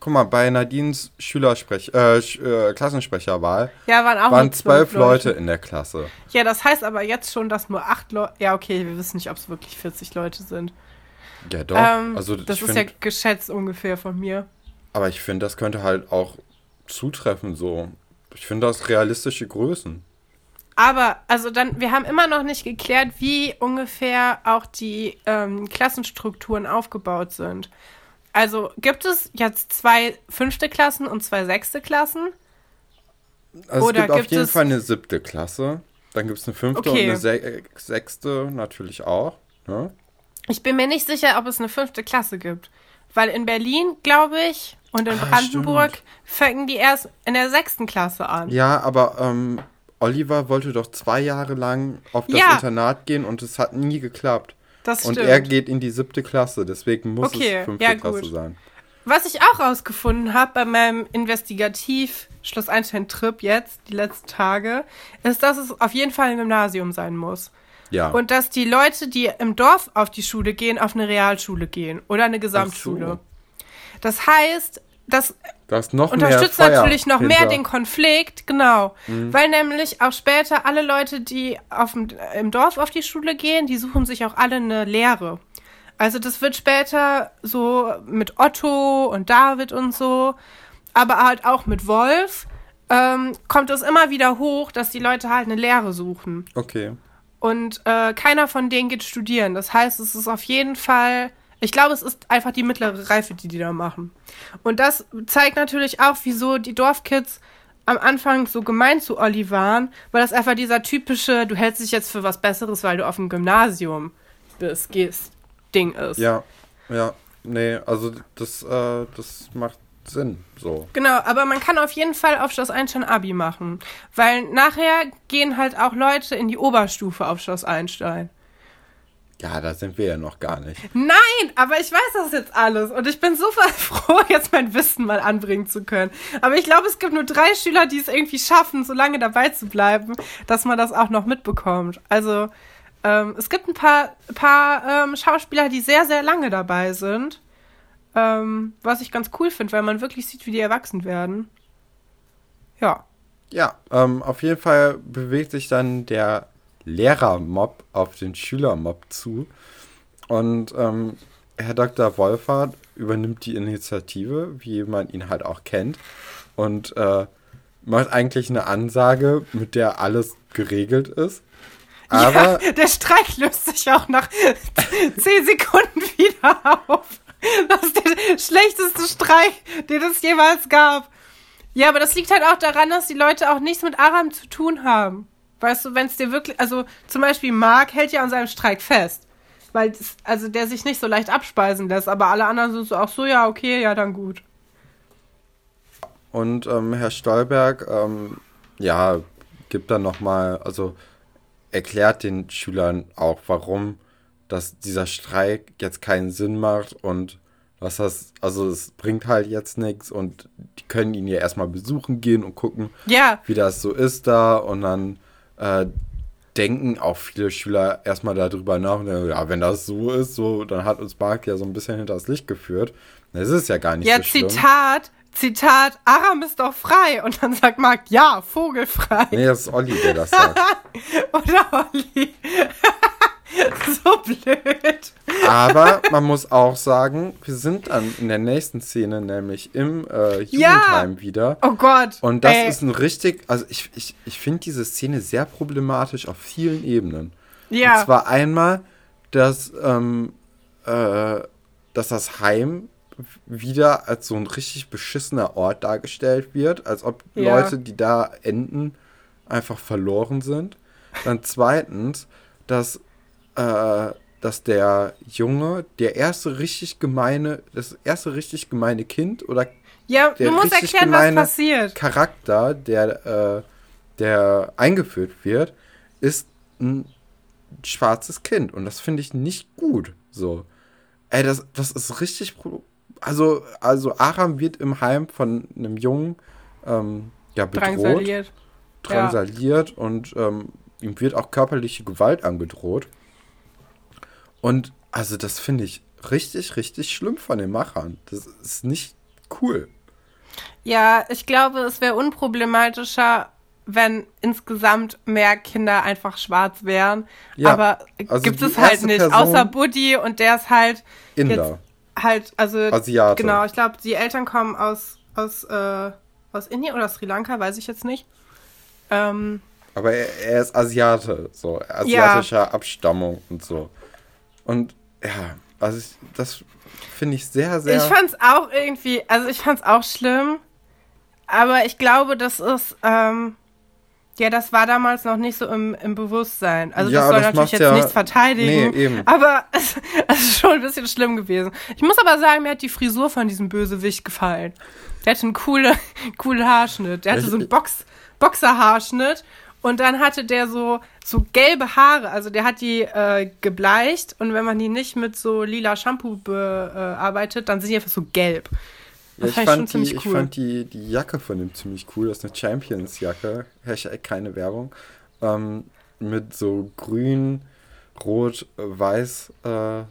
Guck mal, bei Nadines Schülersprech äh, äh, Klassensprecherwahl Ja, waren auch waren zwölf Leute in der Klasse. Ja, das heißt aber jetzt schon, dass nur acht Leute. Ja, okay, wir wissen nicht, ob es wirklich 40 Leute sind. Ja, doch. Ähm, also das ist find, ja geschätzt ungefähr von mir. Aber ich finde, das könnte halt auch zutreffen so. Ich finde das realistische Größen. Aber, also dann, wir haben immer noch nicht geklärt, wie ungefähr auch die ähm, Klassenstrukturen aufgebaut sind. Also gibt es jetzt zwei fünfte Klassen und zwei sechste Klassen? Also Oder es gibt auf gibt jeden es- Fall eine siebte Klasse. Dann gibt es eine fünfte Okay. und eine se sechste natürlich auch. Ne? Ich bin mir nicht sicher, ob es eine fünfte Klasse gibt. Weil in Berlin, glaube ich, und in Ah, Brandenburg stimmt. fangen die erst in der sechsten Klasse an. Ja, aber ähm, Oliver wollte doch zwei Jahre lang auf das Ja. Internat gehen und es hat nie geklappt. Das Und stimmt. er geht in die siebte Klasse, deswegen muss Okay, es fünfte ja, Klasse gut. sein. Was ich auch rausgefunden habe bei meinem Investigativ Schloss Einstein-Trip jetzt, die letzten Tage, ist, dass es auf jeden Fall ein Gymnasium sein muss. Ja. Und dass die Leute, die im Dorf auf die Schule gehen, auf eine Realschule gehen oder eine Gesamtschule. Das heißt, das da ist noch unterstützt mehr Feuer natürlich noch mehr hinter. den Konflikt, genau. Weil nämlich auch später alle Leute, die auf dem, im Dorf auf die Schule gehen, die suchen sich auch alle eine Lehre. Also das wird später so mit Otto und David und so, aber halt auch mit Wolf, ähm, kommt es immer wieder hoch, dass die Leute halt eine Lehre suchen. Okay. Und äh, keiner von denen geht studieren. Das heißt, es ist auf jeden Fall, ich glaube, es ist einfach die mittlere Reife, die die da machen. Und das zeigt natürlich auch, wieso die Dorfkids am Anfang so gemein zu Olli waren, weil das einfach dieser typische, du hältst dich jetzt für was Besseres, weil du auf dem Gymnasium bist, gehst, Ding ist. Ja, ja. Nee, also das, äh, das macht Sinn. So. Genau, aber man kann auf jeden Fall auf Schloss Einstein Abi machen, weil nachher gehen halt auch Leute in die Oberstufe auf Schloss Einstein. Ja, da sind wir ja noch gar nicht. Nein, aber ich weiß das jetzt alles und ich bin super froh, jetzt mein Wissen mal anbringen zu können. Aber ich glaube, es gibt nur drei Schüler, die es irgendwie schaffen, so lange dabei zu bleiben, dass man das auch noch mitbekommt. Also ähm, es gibt ein paar, paar ähm, Schauspieler, die sehr, sehr lange dabei sind, ähm, was ich ganz cool finde, weil man wirklich sieht, wie die erwachsen werden. Ja. Ja, ähm, auf jeden Fall bewegt sich dann der Lehrermob auf den Schülermob zu. Und ähm, Herr Dr. Wolfert übernimmt die Initiative, wie man ihn halt auch kennt. Und äh, macht eigentlich eine Ansage, mit der alles geregelt ist. Aber ja, der Streik löst sich auch nach zehn Sekunden wieder auf. Das ist der schlechteste Streik, den es jemals gab. Ja, aber das liegt halt auch daran, dass die Leute auch nichts mit Aram zu tun haben. Weißt du, wenn es dir wirklich, also zum Beispiel Mark hält ja an seinem Streik fest. Weil, das, also der sich nicht so leicht abspeisen lässt, aber alle anderen sind so auch so, ja, okay, ja, dann gut. Und ähm, Herr Stolberg, ähm, ja, gibt dann nochmal, also erklärt den Schülern auch, warum dass dieser Streik jetzt keinen Sinn macht und was das, also es bringt halt jetzt nichts und die können ihn ja erstmal besuchen gehen und gucken, Ja, wie das so ist da und dann äh, denken auch viele Schüler erstmal darüber nach. Denken, ja, wenn das so ist, so, dann hat uns Mark ja so ein bisschen hinters Licht geführt. Das ist ja gar nicht Ja, so schlimm. Zitat, Zitat, Aram ist doch frei. Und dann sagt Marc, ja, vogelfrei. Nee, das ist Olli, der das sagt. Oder Olli. so blöd. Aber man muss auch sagen, wir sind dann in der nächsten Szene, nämlich im äh, Ja. Jugendheim wieder. Oh Gott. Und das ey. ist ein richtig, also ich, ich, ich finde diese Szene sehr problematisch auf vielen Ebenen. Ja. Und zwar einmal, dass, ähm, äh, dass das Heim wieder als so ein richtig beschissener Ort dargestellt wird, als ob Ja. Leute, die da enden, einfach verloren sind. Dann zweitens, dass, äh, dass der Junge, der erste richtig gemeine, das erste richtig gemeine Kind oder Ja, der du musst richtig erklären, was passiert. Charakter, der, äh, der eingeführt wird, ist ein schwarzes Kind. Und das finde ich nicht gut. So. Ey, das, das ist richtig. Also, also Aram wird im Heim von einem Jungen ähm, ja, bedroht, Drangsaliert. drangsaliert und ähm, ihm wird auch körperliche Gewalt angedroht. Und also das finde ich richtig, richtig schlimm von den Machern. Das ist nicht cool. Ja, ich glaube, es wäre unproblematischer, wenn insgesamt mehr Kinder einfach schwarz wären. Ja, Aber also gibt es halt nicht. Person- Außer Buddy und der ist halt Inder. halt, also Asiate. genau, ich glaube, die Eltern kommen aus, aus, äh, aus Indien oder Sri Lanka, weiß ich jetzt nicht. Ähm, Aber er, er ist Asiate, so asiatischer Abstammung und so. Und ja, also ich, das finde ich sehr, sehr. Ich fand's auch irgendwie, also ich fand's auch schlimm, aber ich glaube, das ist, ähm, ja, das war damals noch nicht so im, im Bewusstsein. Also Ja, das soll das natürlich jetzt ja- nichts verteidigen, Nee, eben. aber es, es ist schon ein bisschen schlimm gewesen. Ich muss aber sagen, mir hat die Frisur von diesem Bösewicht gefallen. Der hatte einen coole, coolen Haarschnitt. Der hatte so einen Box, Boxerhaarschnitt und dann hatte der so, so gelbe Haare. Also der hat die äh, gebleicht und wenn man die nicht mit so lila Shampoo bearbeitet, dann sind die einfach so gelb. ja, Das ich, fand ich schon fand die, ziemlich ich cool. fand die, die Jacke von dem ziemlich cool. Das ist eine Champions-Jacke. Hashtag keine Werbung. Ähm, mit so grün, rot, äh, weiß, äh,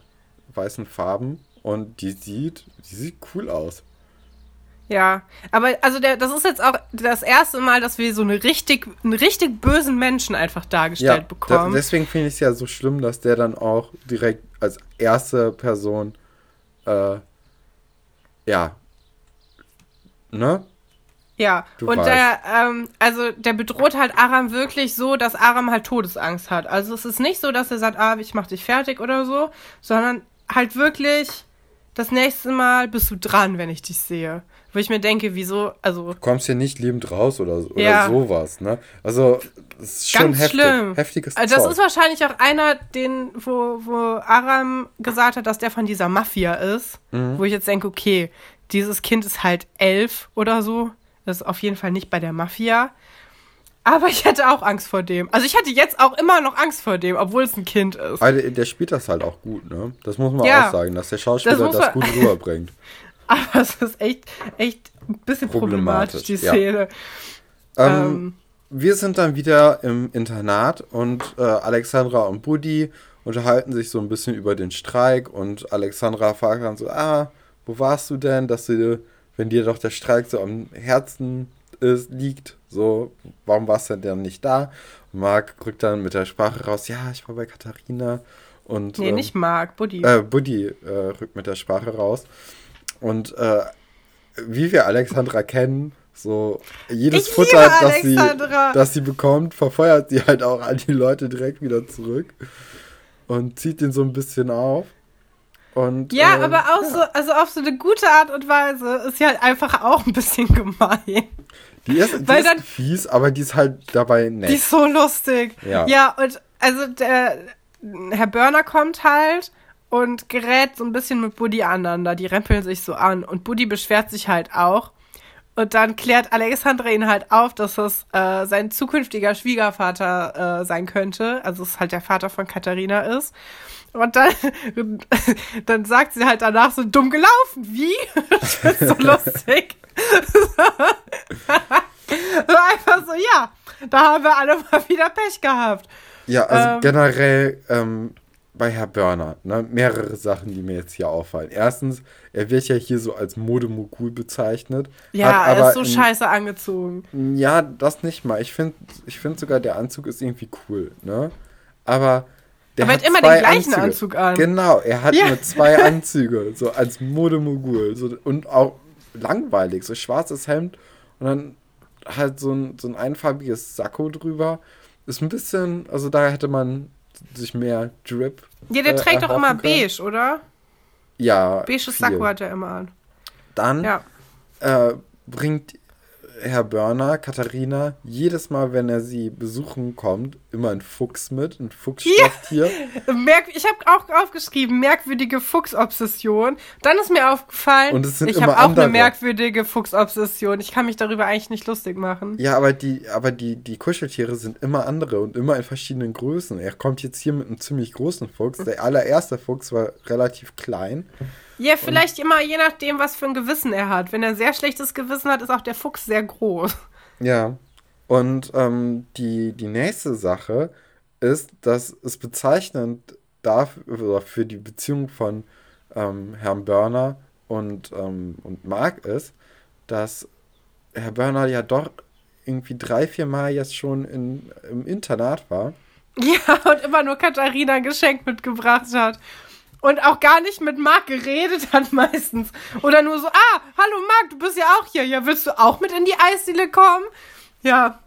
weißen Farben. Und die sieht, die sieht cool aus. Ja, aber also der, das ist jetzt auch das erste Mal, dass wir so eine richtig, einen richtig bösen Menschen einfach dargestellt da, bekommen. deswegen finde ich es ja so schlimm, dass der dann auch direkt als erste Person, äh, ja, ne? ja, Du und weißt. der, ähm, also der bedroht halt Aram wirklich so, dass Aram halt Todesangst hat. Also es ist nicht so, dass er sagt, ah, ich mach dich fertig oder so, sondern halt wirklich, das nächste Mal bist du dran, wenn ich dich sehe. Wo ich mir denke, wieso, also Du kommst hier nicht lebend raus oder, so- oder Ja. sowas, ne? Also, das ist schon Ganz heftig. schlimm. Heftiges Also das Zeug. ist wahrscheinlich auch einer, den, wo, wo Aram gesagt hat, dass der von dieser Mafia ist. Mhm. Wo ich jetzt denke, okay, dieses Kind ist halt elf oder so. Das ist auf jeden Fall nicht bei der Mafia. Aber ich hätte auch Angst vor dem. Also ich hätte jetzt auch immer noch Angst vor dem, obwohl es ein Kind ist. Aber der, spielt das halt auch gut, ne? Das muss man Ja. auch sagen, dass der Schauspieler Das das, gut rüberbringt. Aber es ist echt, echt ein bisschen problematisch, Problematisch, die ja. Szene. Ähm, Ähm, wir sind dann wieder im Internat und äh, Alexandra und Buddy unterhalten sich so ein bisschen über den Streik und Alexandra fragt dann so, ah, wo warst du denn, dass du, wenn dir doch der Streik so am Herzen ist, liegt, so, warum warst du denn dann nicht da? Und Marc rückt dann mit der Sprache raus, ja, ich war bei Katharina und nee, ähm, nicht Mark, Buddy. äh, Buddy äh, rückt mit der Sprache raus. Und äh, wie wir Alexandra kennen, so jedes Ich Futter, das sie, das sie bekommt, verfeuert sie halt auch an die Leute direkt wieder zurück und zieht den so ein bisschen auf. Und, ja, ähm, aber auch so, also auf so eine gute Art und Weise ist sie halt einfach auch ein bisschen gemein. Die ist, die weil ist dann- fies, aber die ist halt dabei nett. Die ist so lustig. Ja. Ja, und also der Herr Börner kommt halt und gerät so ein bisschen mit Buddy aneinander. Die rempeln sich so an und Buddy beschwert sich halt auch. Und dann klärt Alexandra ihn halt auf, dass das äh, sein zukünftiger Schwiegervater äh, sein könnte. Also es halt der Vater von Katharina ist. Und dann, dann sagt sie halt danach so dumm gelaufen. Wie? Das ist so lustig. so einfach so, ja, da haben wir alle mal wieder Pech gehabt. Ja, also ähm, generell ähm, bei Herr Börner, ne, mehrere Sachen, die mir jetzt hier auffallen. Erstens, er wird ja hier so als Modemogul bezeichnet. Ja, er ist so in, scheiße angezogen. Ja, das nicht mal. Ich finde ich find sogar, der Anzug ist irgendwie cool, ne? Aber der aber hat, hat immer den gleichen Anzüge. Anzug an. Genau, er hat ja. nur zwei Anzüge, so als Modemogul. So, und auch langweilig, so schwarzes Hemd und dann halt so ein, so ein einfarbiges Sakko drüber. Ist ein bisschen, also da hätte man sich mehr Drip. Ja, der äh, trägt doch immer können. beige, oder? Ja. Beiges Sakko hat er immer an. Dann ja. äh, bringt Herr Börner, Katharina, jedes Mal, wenn er sie besuchen kommt, immer ein Fuchs mit, ein Fuchsstofftier. Ja. Merk ich habe auch aufgeschrieben, merkwürdige Fuchsobsession. Dann ist mir aufgefallen, ich habe auch eine merkwürdige Fuchsobsession. Ich kann mich darüber eigentlich nicht lustig machen. Ja, aber die, aber die, die Kuscheltiere sind immer andere und immer in verschiedenen Größen. Er kommt jetzt hier mit einem ziemlich großen Fuchs. Der allererste Fuchs war relativ klein. Ja, vielleicht und, immer je nachdem, was für ein Gewissen er hat. Wenn er ein sehr schlechtes Gewissen hat, ist auch der Fuchs sehr groß. Ja. Und ähm, die, die nächste Sache ist, dass es bezeichnend dafür, für die Beziehung von ähm, Herrn Börner und, ähm, und Mark ist, dass Herr Börner ja doch irgendwie drei, vier Mal jetzt schon in, im Internat war. Ja, und immer nur Katharina ein Geschenk mitgebracht hat und auch gar nicht mit Marc geredet hat meistens. Oder nur so, ah, hallo Marc, du bist ja auch hier. Ja, willst du auch mit in die Eisdiele kommen? Ja.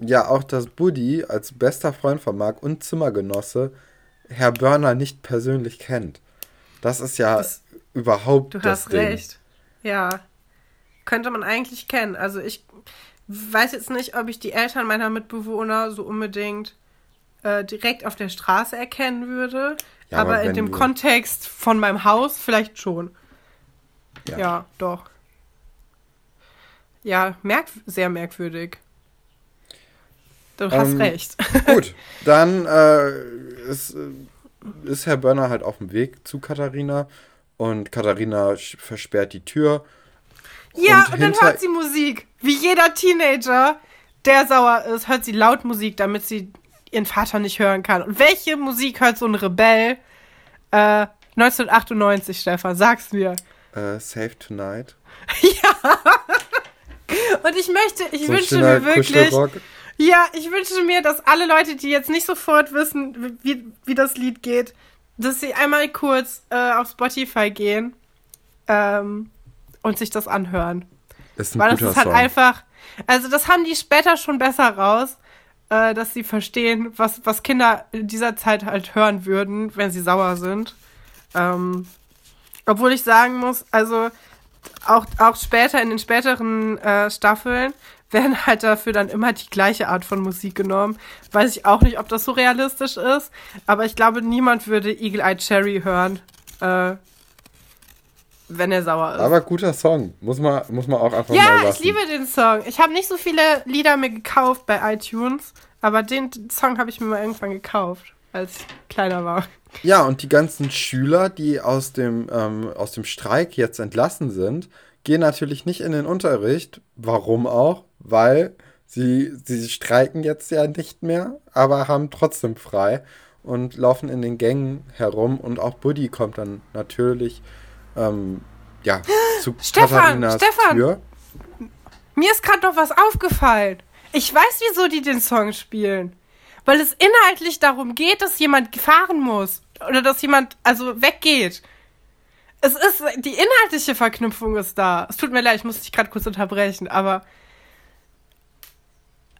Ja, auch dass Buddy als bester Freund von Marc und Zimmergenosse Herr Börner nicht persönlich kennt. Das ist ja das, überhaupt du das hast Ding. recht. Ja. Könnte man eigentlich kennen. Also ich weiß jetzt nicht, ob ich die Eltern meiner Mitbewohner so unbedingt äh, direkt auf der Straße erkennen würde. Ja, aber, aber in dem Kontext von meinem Haus vielleicht schon. Ja, ja doch. Ja, merk sehr merkwürdig. Du hast ähm, recht. Gut, dann äh, ist, äh, ist Herr Börner halt auf dem Weg zu Katharina und Katharina versperrt die Tür. Ja, und, und dann hört sie Musik. Wie jeder Teenager, der sauer ist, hört sie laut Musik, damit sie ihren Vater nicht hören kann. Und welche Musik hört so ein Rebell? Äh, 1998, Stefan, sag's mir. Uh, Save Tonight. ja. Und ich möchte, ich so wünsche mir wirklich. Ja, ich wünsche mir, dass alle Leute, die jetzt nicht sofort wissen, wie, wie das Lied geht, dass sie einmal kurz äh, auf Spotify gehen ähm, und sich das anhören. Ist ein Weil das ist halt Song. einfach. Also, das haben die später schon besser raus äh, dass sie verstehen, was, was Kinder in dieser Zeit halt hören würden, wenn sie sauer sind. Ähm, obwohl ich sagen muss, also auch, auch später in den späteren äh, Staffeln werden halt dafür dann immer die gleiche Art von Musik genommen. Weiß ich auch nicht, ob das so realistisch ist, aber ich glaube, niemand würde Eagle Eye Cherry hören, äh, wenn er sauer ist. Aber guter Song, muss man, muss man auch einfach ja, mal Ja, ich liebe den Song. Ich habe nicht so viele Lieder mir gekauft bei iTunes, aber den Song habe ich mir mal irgendwann gekauft, als ich kleiner war. Ja, und die ganzen Schüler, die aus dem, ähm, aus dem Streik jetzt entlassen sind, gehen natürlich nicht in den Unterricht. Warum auch? Weil sie, sie streiken jetzt ja nicht mehr, aber haben trotzdem frei und laufen in den Gängen herum. Und auch Buddy kommt dann natürlich ähm, ja, zu Stefan, Katharinas Stefan, Tür. Mir ist gerade noch was aufgefallen. Ich weiß, wieso die den Song spielen. Weil es inhaltlich darum geht, dass jemand fahren muss. Oder dass jemand, also weggeht. Es ist, die inhaltliche Verknüpfung ist da. Es tut mir leid, ich muss dich gerade kurz unterbrechen, aber.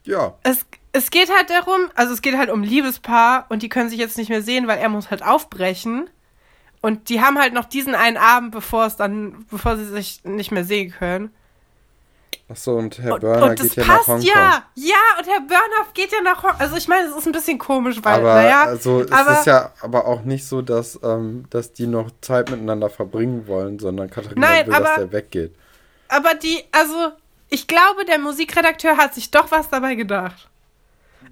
Ja. Es, es geht halt darum, also es geht halt um Liebespaar und die können sich jetzt nicht mehr sehen, weil er muss halt aufbrechen. Und die haben halt noch diesen einen Abend, bevor es dann, bevor sie sich nicht mehr sehen können. Achso, und Herr Burner und, geht ja nach Hongkong. Ja, ja, und Herr Burner geht ja nach Hongkong. Also ich meine, es ist ein bisschen komisch, weil, aber, naja. Also es aber, ist ja aber auch nicht so, dass, ähm, dass die noch Zeit miteinander verbringen wollen, sondern Katharina nein, will, aber, dass der weggeht. Aber die, also, ich glaube, der Musikredakteur hat sich doch was dabei gedacht.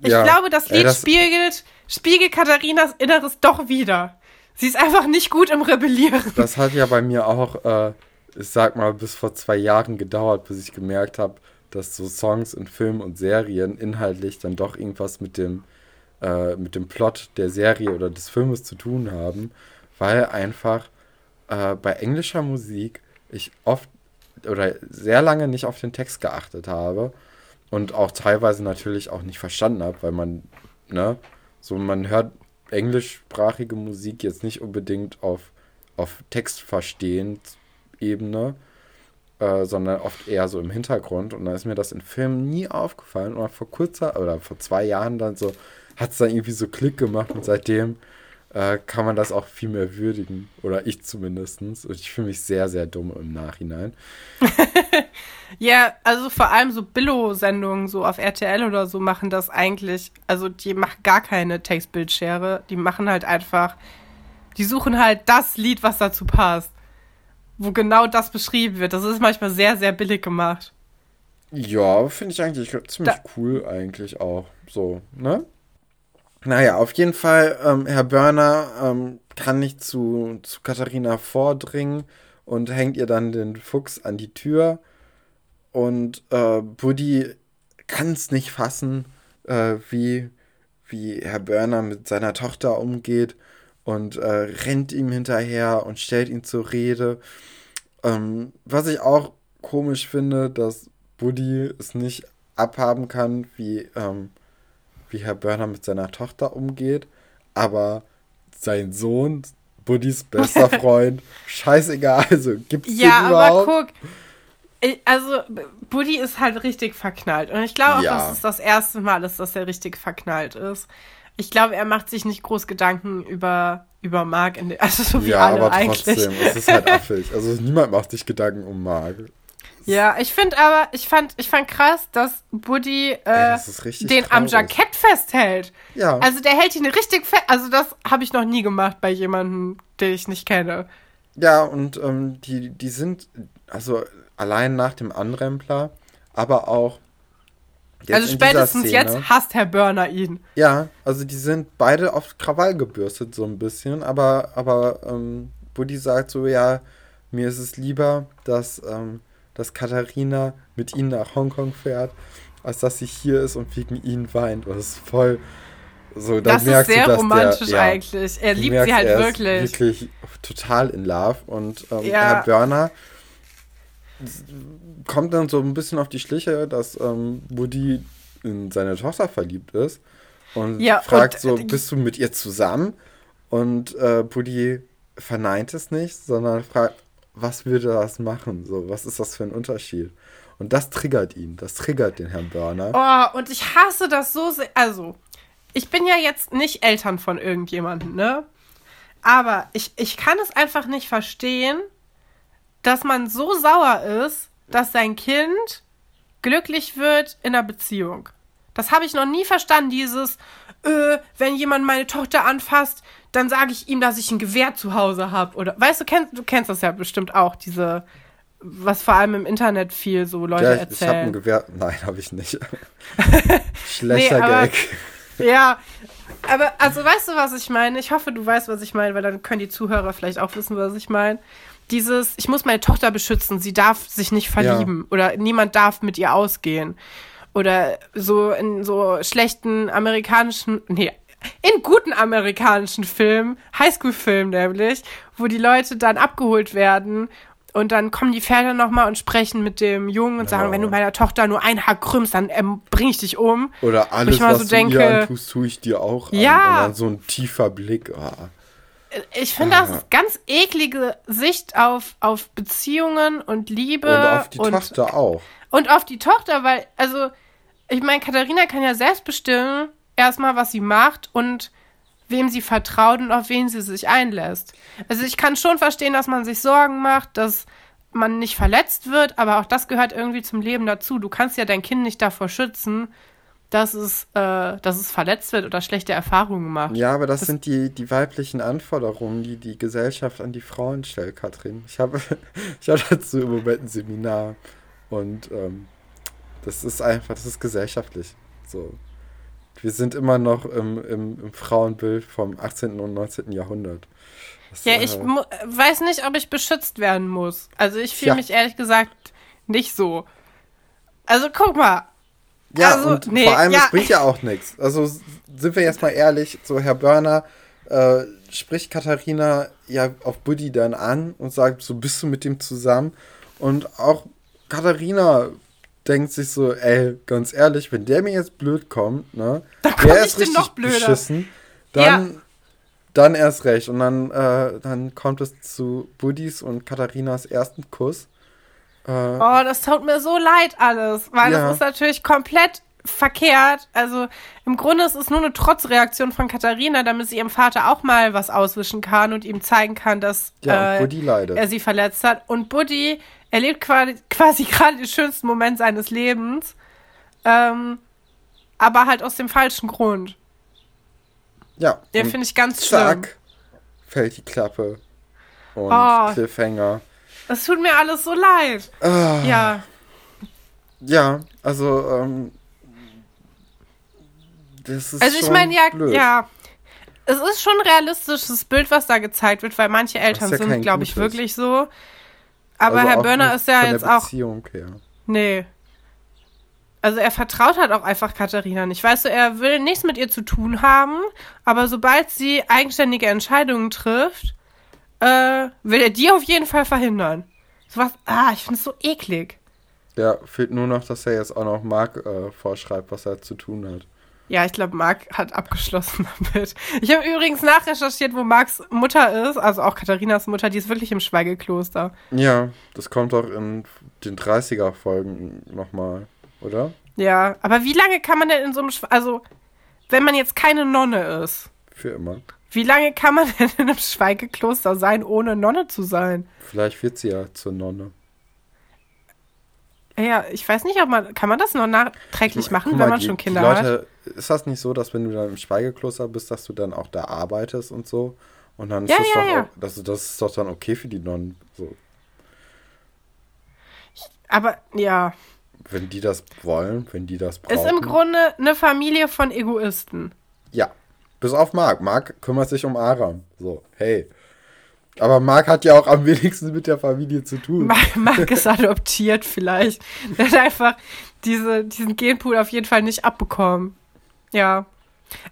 Ich ja, glaube, das Lied ey, das spiegelt, spiegelt Katharinas Inneres doch wieder. Sie ist einfach nicht gut im Rebellieren. Das hat ja bei mir auch, äh, ich sag mal, bis vor zwei Jahren gedauert, bis ich gemerkt habe, dass so Songs in Filmen und Serien inhaltlich dann doch irgendwas mit dem äh, mit dem Plot der Serie oder des Filmes zu tun haben, weil einfach äh, bei englischer Musik ich oft oder sehr lange nicht auf den Text geachtet habe und auch teilweise natürlich auch nicht verstanden habe, weil man, ne, so man hört englischsprachige Musik jetzt nicht unbedingt auf, auf Textverstehend Ebene, äh, sondern oft eher so im Hintergrund. Und dann ist mir das in Filmen nie aufgefallen. Und vor kurzer oder vor zwei Jahren dann so, hat es dann irgendwie so Klick gemacht und seitdem äh, kann man das auch viel mehr würdigen. Oder ich zumindest. Und ich fühle mich sehr, sehr dumm im Nachhinein. ja, also vor allem so Billo-Sendungen, so auf RTL oder so, machen das eigentlich. Also die machen gar keine Textbildschere. Die machen halt einfach. Die suchen halt das Lied, was dazu passt. Wo genau das beschrieben wird. Das ist manchmal sehr, sehr billig gemacht. Ja, finde ich eigentlich ziemlich da cool, eigentlich auch. So, ne? Naja, auf jeden Fall, ähm, Herr Börner ähm, kann nicht zu, zu Katharina vordringen und hängt ihr dann den Fuchs an die Tür. Und äh, Buddy kann es nicht fassen, äh, wie, wie Herr Börner mit seiner Tochter umgeht und äh, rennt ihm hinterher und stellt ihn zur Rede. Ähm, was ich auch komisch finde, dass Buddy es nicht abhaben kann, wie ähm, wie Herr Börner mit seiner Tochter umgeht, aber sein Sohn, Buddys bester Freund, scheißegal, also gibt's ja, den überhaupt? Ja, aber guck, also Buddy ist halt richtig verknallt und ich glaube auch, ja. dass es das erste Mal ist, dass er richtig verknallt ist. Ich glaube, er macht sich nicht groß Gedanken über über Mark, also so wie ja, alle aber eigentlich. trotzdem, es ist halt affig. Also niemand macht sich Gedanken um Mark. Ja, ich finde aber, ich fand, ich fand krass, dass Buddy äh, Ey, den am Jackett festhält. Ja. Also der hält ihn richtig fest. Also das habe ich noch nie gemacht bei jemandem, den ich nicht kenne. Ja, und ähm, die, die sind, also allein nach dem Anrempler, aber auch. also spätestens jetzt hasst Herr Burner ihn. Ja, also die sind beide auf Krawall gebürstet, so ein bisschen, aber, aber ähm, Buddy sagt so, ja, mir ist es lieber, dass. Ähm, dass Katharina mit ihnen nach Hongkong fährt, als dass sie hier ist und wegen ihnen weint. das ist voll so. das ist sehr du, romantisch der, ja, eigentlich. Er liebt merkst, sie halt er wirklich. Ist wirklich total in Love. Und ähm, ja. Herr Börner kommt dann so ein bisschen auf die Schliche, dass ähm, Woody in seine Tochter verliebt ist und ja, fragt und, so, bist du mit ihr zusammen? Und äh, Buddy verneint es nicht, sondern fragt, was würde das machen? So, was ist das für ein Unterschied? Und das triggert ihn, das triggert den Herrn Burner. Oh, und ich hasse das so sehr. Also, ich bin ja jetzt nicht Eltern von irgendjemandem, ne? Aber ich, ich kann es einfach nicht verstehen, dass man so sauer ist, dass sein Kind glücklich wird in einer Beziehung. Das habe ich noch nie verstanden, dieses, äh, wenn jemand meine Tochter anfasst, dann sage ich ihm, dass ich ein Gewehr zu Hause habe. Oder weißt du, kennst, du kennst das ja bestimmt auch, diese, was vor allem im Internet viel so Leute ja, ich, erzählen. Ich habe ein Gewehr. Nein, habe ich nicht. Schlechter nee, aber, Gag. Ja, aber also weißt du, was ich meine? Ich hoffe, du weißt, was ich meine, weil dann können die Zuhörer vielleicht auch wissen, was ich meine. Dieses, ich muss meine Tochter beschützen, sie darf sich nicht verlieben ja. oder niemand darf mit ihr ausgehen. Oder so in so schlechten amerikanischen, nee, in guten amerikanischen Filmen, Highschool-Filmen nämlich, wo die Leute dann abgeholt werden und dann kommen die Väter nochmal und sprechen mit dem Jungen und ja. sagen, wenn du meiner Tochter nur ein Haar krümmst, dann ähm, bring ich dich um. Oder alles, was so du denke, ihr antust, tue ich dir auch ja. an. Und dann so ein tiefer Blick. Oh. Ich finde, ah. das ist ganz eklige Sicht auf, auf Beziehungen und Liebe. Und auf die und, Tochter auch. Und auf die Tochter, weil, also, ich meine, Katharina kann ja selbst bestimmen, erstmal, was sie macht und wem sie vertraut und auf wen sie sich einlässt. Also ich kann schon verstehen, dass man sich Sorgen macht, dass man nicht verletzt wird, aber auch das gehört irgendwie zum Leben dazu. Du kannst ja dein Kind nicht davor schützen, dass es, äh, dass es verletzt wird oder schlechte Erfahrungen macht. Ja, aber das, das sind die, die weiblichen Anforderungen, die die Gesellschaft an die Frauen stellt, Katrin. Ich habe, ich habe dazu im Moment ein Seminar und ähm, das ist einfach, das ist gesellschaftlich. So. Wir sind immer noch im, im, im Frauenbild vom 18. und 19. Jahrhundert. Das, ja, ich äh, weiß nicht, ob ich beschützt werden muss. Also ich fühle ja. mich ehrlich gesagt nicht so. Also guck mal, Ja, Also, und nee, vor allem, ja. es bringt ja auch nichts. Also sind wir jetzt mal ehrlich, so Herr Börner äh, spricht Katharina ja auf Buddy dann an und sagt, so bist du mit dem zusammen. Und auch Katharina denkt sich so, ey, ganz ehrlich, wenn der mir jetzt blöd kommt, ne, Dann der komm ist ich dir richtig noch blöder. beschissen, dann, dann erst recht. Und dann, äh, dann kommt es zu Buddys und Katharinas ersten Kuss. Äh, Oh, das tut mir so leid alles, weil Ja. das ist natürlich komplett verkehrt. Also im Grunde ist es nur eine Trotzreaktion von Katharina, damit sie ihrem Vater auch mal was auswischen kann und ihm zeigen kann, dass Ja, äh, er sie verletzt hat. Und Buddy erlebt quasi, quasi gerade den schönsten Moment seines Lebens, ähm, aber halt aus dem falschen Grund. Ja. Den finde ich ganz schlimm. zack, fällt die Klappe. Und Oh. Cliffhanger. Es tut mir alles so leid. Ah, Ja, Ja, also, ähm, das ist also ich meine, ja, blöd. ja. Es ist schon ein realistisches Bild, was da gezeigt wird, weil manche Eltern ja sind, glaube ich, gutes. wirklich so. Aber Also Herr Börner ist ja jetzt auch. Beziehung her. Nee. Also er vertraut halt auch einfach Katharina nicht. Weißt du, er will nichts mit ihr zu tun haben, aber sobald sie eigenständige Entscheidungen trifft, äh, will er die auf jeden Fall verhindern. Sowas, ah, ich finde es so eklig. Ja, fehlt nur noch, dass er jetzt auch noch Marc äh, vorschreibt, was er zu tun hat. Ja, ich glaube, Marc hat abgeschlossen damit. Ich habe übrigens nachrecherchiert, wo Marcs Mutter ist, also auch Katharinas Mutter, die ist wirklich im Schweigekloster. Ja, das kommt auch in den 30er-Folgen nochmal, oder? Ja, aber wie lange kann man denn in so einem, Schwe also wenn man jetzt keine Nonne ist, Für immer. wie lange kann man denn in einem Schweigekloster sein, ohne Nonne zu sein? Vielleicht wird sie ja zur Nonne. Ja, ich weiß nicht, ob man, kann man das noch nachträglich machen, Guck wenn mal, man die- schon Kinder hat? Leute, Ist das nicht so, dass wenn du dann im Schweigekloster bist, dass du dann auch da arbeitest und so? Und dann ist Ja, das ja, doch ja. auch, das, das ist doch dann okay für die Nonnen. So. Aber ja, Wenn die das wollen, wenn die das brauchen. ist im Grunde eine Familie von Egoisten. Ja. Bis auf Marc. Marc kümmert sich um Aram. So, hey. Aber Marc hat ja auch am wenigsten mit der Familie zu tun. Marc Marc ist adoptiert vielleicht. Der hat einfach diese, diesen Genpool auf jeden Fall nicht abbekommen. Ja.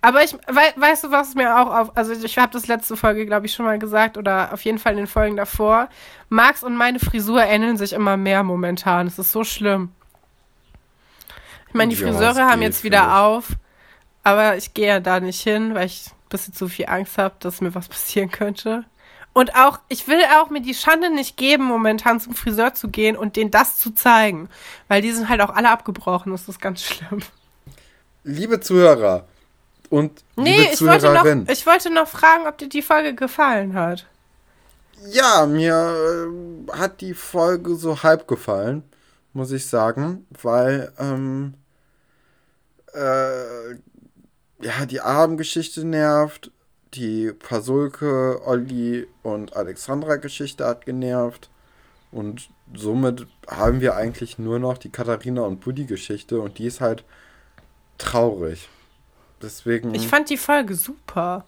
Aber ich, wei weißt du, was mir auch auf, also ich habe das letzte Folge, glaube ich, schon mal gesagt oder auf jeden Fall in den Folgen davor. Max und meine Frisur ähneln sich immer mehr momentan. Es ist so schlimm. Ich meine, die Ja, Friseure haben jetzt wieder ich. auf, aber ich gehe ja da nicht hin, weil ich ein bisschen zu viel Angst habe, dass mir was passieren könnte. Und auch, ich will auch mir die Schande nicht geben, momentan zum Friseur zu gehen und denen das zu zeigen. Weil die sind halt auch alle abgebrochen. Das ist ganz schlimm. Liebe Zuhörer und Nee, liebe ich wollte, noch, ich wollte noch fragen, ob dir die Folge gefallen hat. Ja, mir äh, hat die Folge so halb gefallen, muss ich sagen, weil ähm, äh, ja, die Abendgeschichte nervt, die Pasulke, Olli und Alexandra Geschichte hat genervt und somit haben wir eigentlich nur noch die Katharina und Buddy Geschichte und die ist halt traurig. Deswegen Ich fand die Folge super.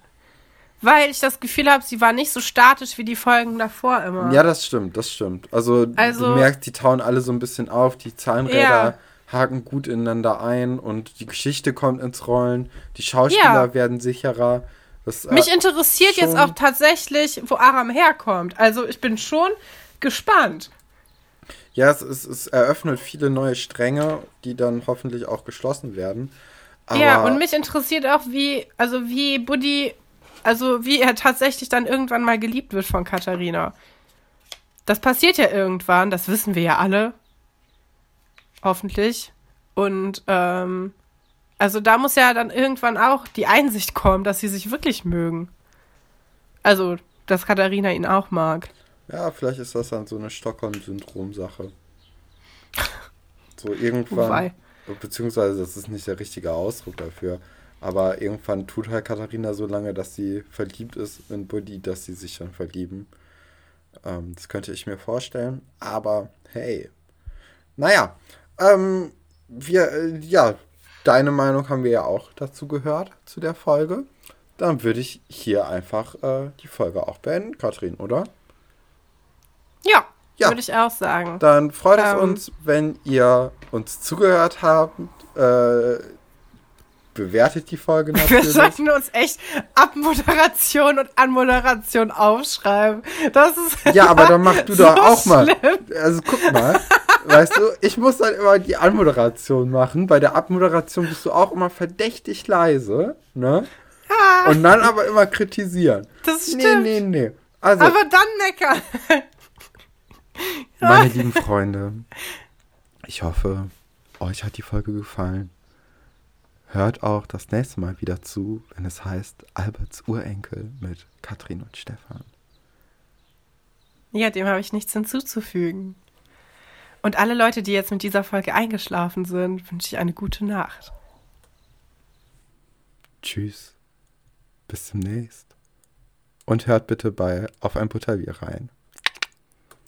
Weil ich das Gefühl habe, sie war nicht so statisch wie die Folgen davor immer. Ja, das stimmt, das stimmt. Also, Also- du merkst, die tauen alle so ein bisschen auf, die Zahnräder Ja. haken gut ineinander ein und die Geschichte kommt ins Rollen, die Schauspieler Ja. werden sicherer. Das, äh, Mich interessiert jetzt auch tatsächlich, wo Aram herkommt. Also ich bin schon gespannt. ja, es, es, es eröffnet viele neue Stränge, die dann hoffentlich auch geschlossen werden. Aber ja, und mich interessiert auch, wie, also wie Buddy, also wie er tatsächlich dann irgendwann mal geliebt wird von Katharina. Das passiert ja irgendwann, das wissen wir ja alle. Hoffentlich. Und ähm, also da muss ja dann irgendwann auch die Einsicht kommen, dass sie sich wirklich mögen. Also, dass Katharina ihn auch mag. ja, vielleicht ist das dann so eine Stockholm-Syndrom-Sache. So irgendwann. Wobei. Beziehungsweise, das ist nicht der richtige Ausdruck dafür. Aber irgendwann tut halt Katharina so lange, dass sie verliebt ist in Buddy, dass sie sich dann verlieben. Ähm, das könnte ich mir vorstellen. Aber hey. Naja. Ähm, wir, äh, ja, deine Meinung haben wir ja auch dazu gehört, zu der Folge. Dann würde ich hier einfach äh, die Folge auch beenden, Katrin, oder? Ja, Ja. würde ich auch sagen. Dann freut es Ähm. uns, wenn ihr uns zugehört habt äh, bewertet die Folge Wir natürlich. sollten uns echt Abmoderation und Anmoderation aufschreiben. Das ist Ja, aber dann mach du so doch auch mal. schlimm. Also guck mal, weißt du, ich muss dann immer die Anmoderation machen. Bei der Abmoderation bist du auch immer verdächtig leise, ne? Und dann aber immer kritisieren. Das Nee, stimmt. nee, nee. Also, Aber dann meckern. meine lieben Freunde, ich hoffe, euch hat die Folge gefallen. Hört auch das nächste Mal wieder zu, wenn es heißt Alberts Urenkel mit Katrin und Stefan. Ja, dem habe ich nichts hinzuzufügen. Und alle Leute, die jetzt mit dieser Folge eingeschlafen sind, wünsche ich eine gute Nacht. Tschüss. Bis demnächst. Und hört bitte bei Auf ein Butterbier rein.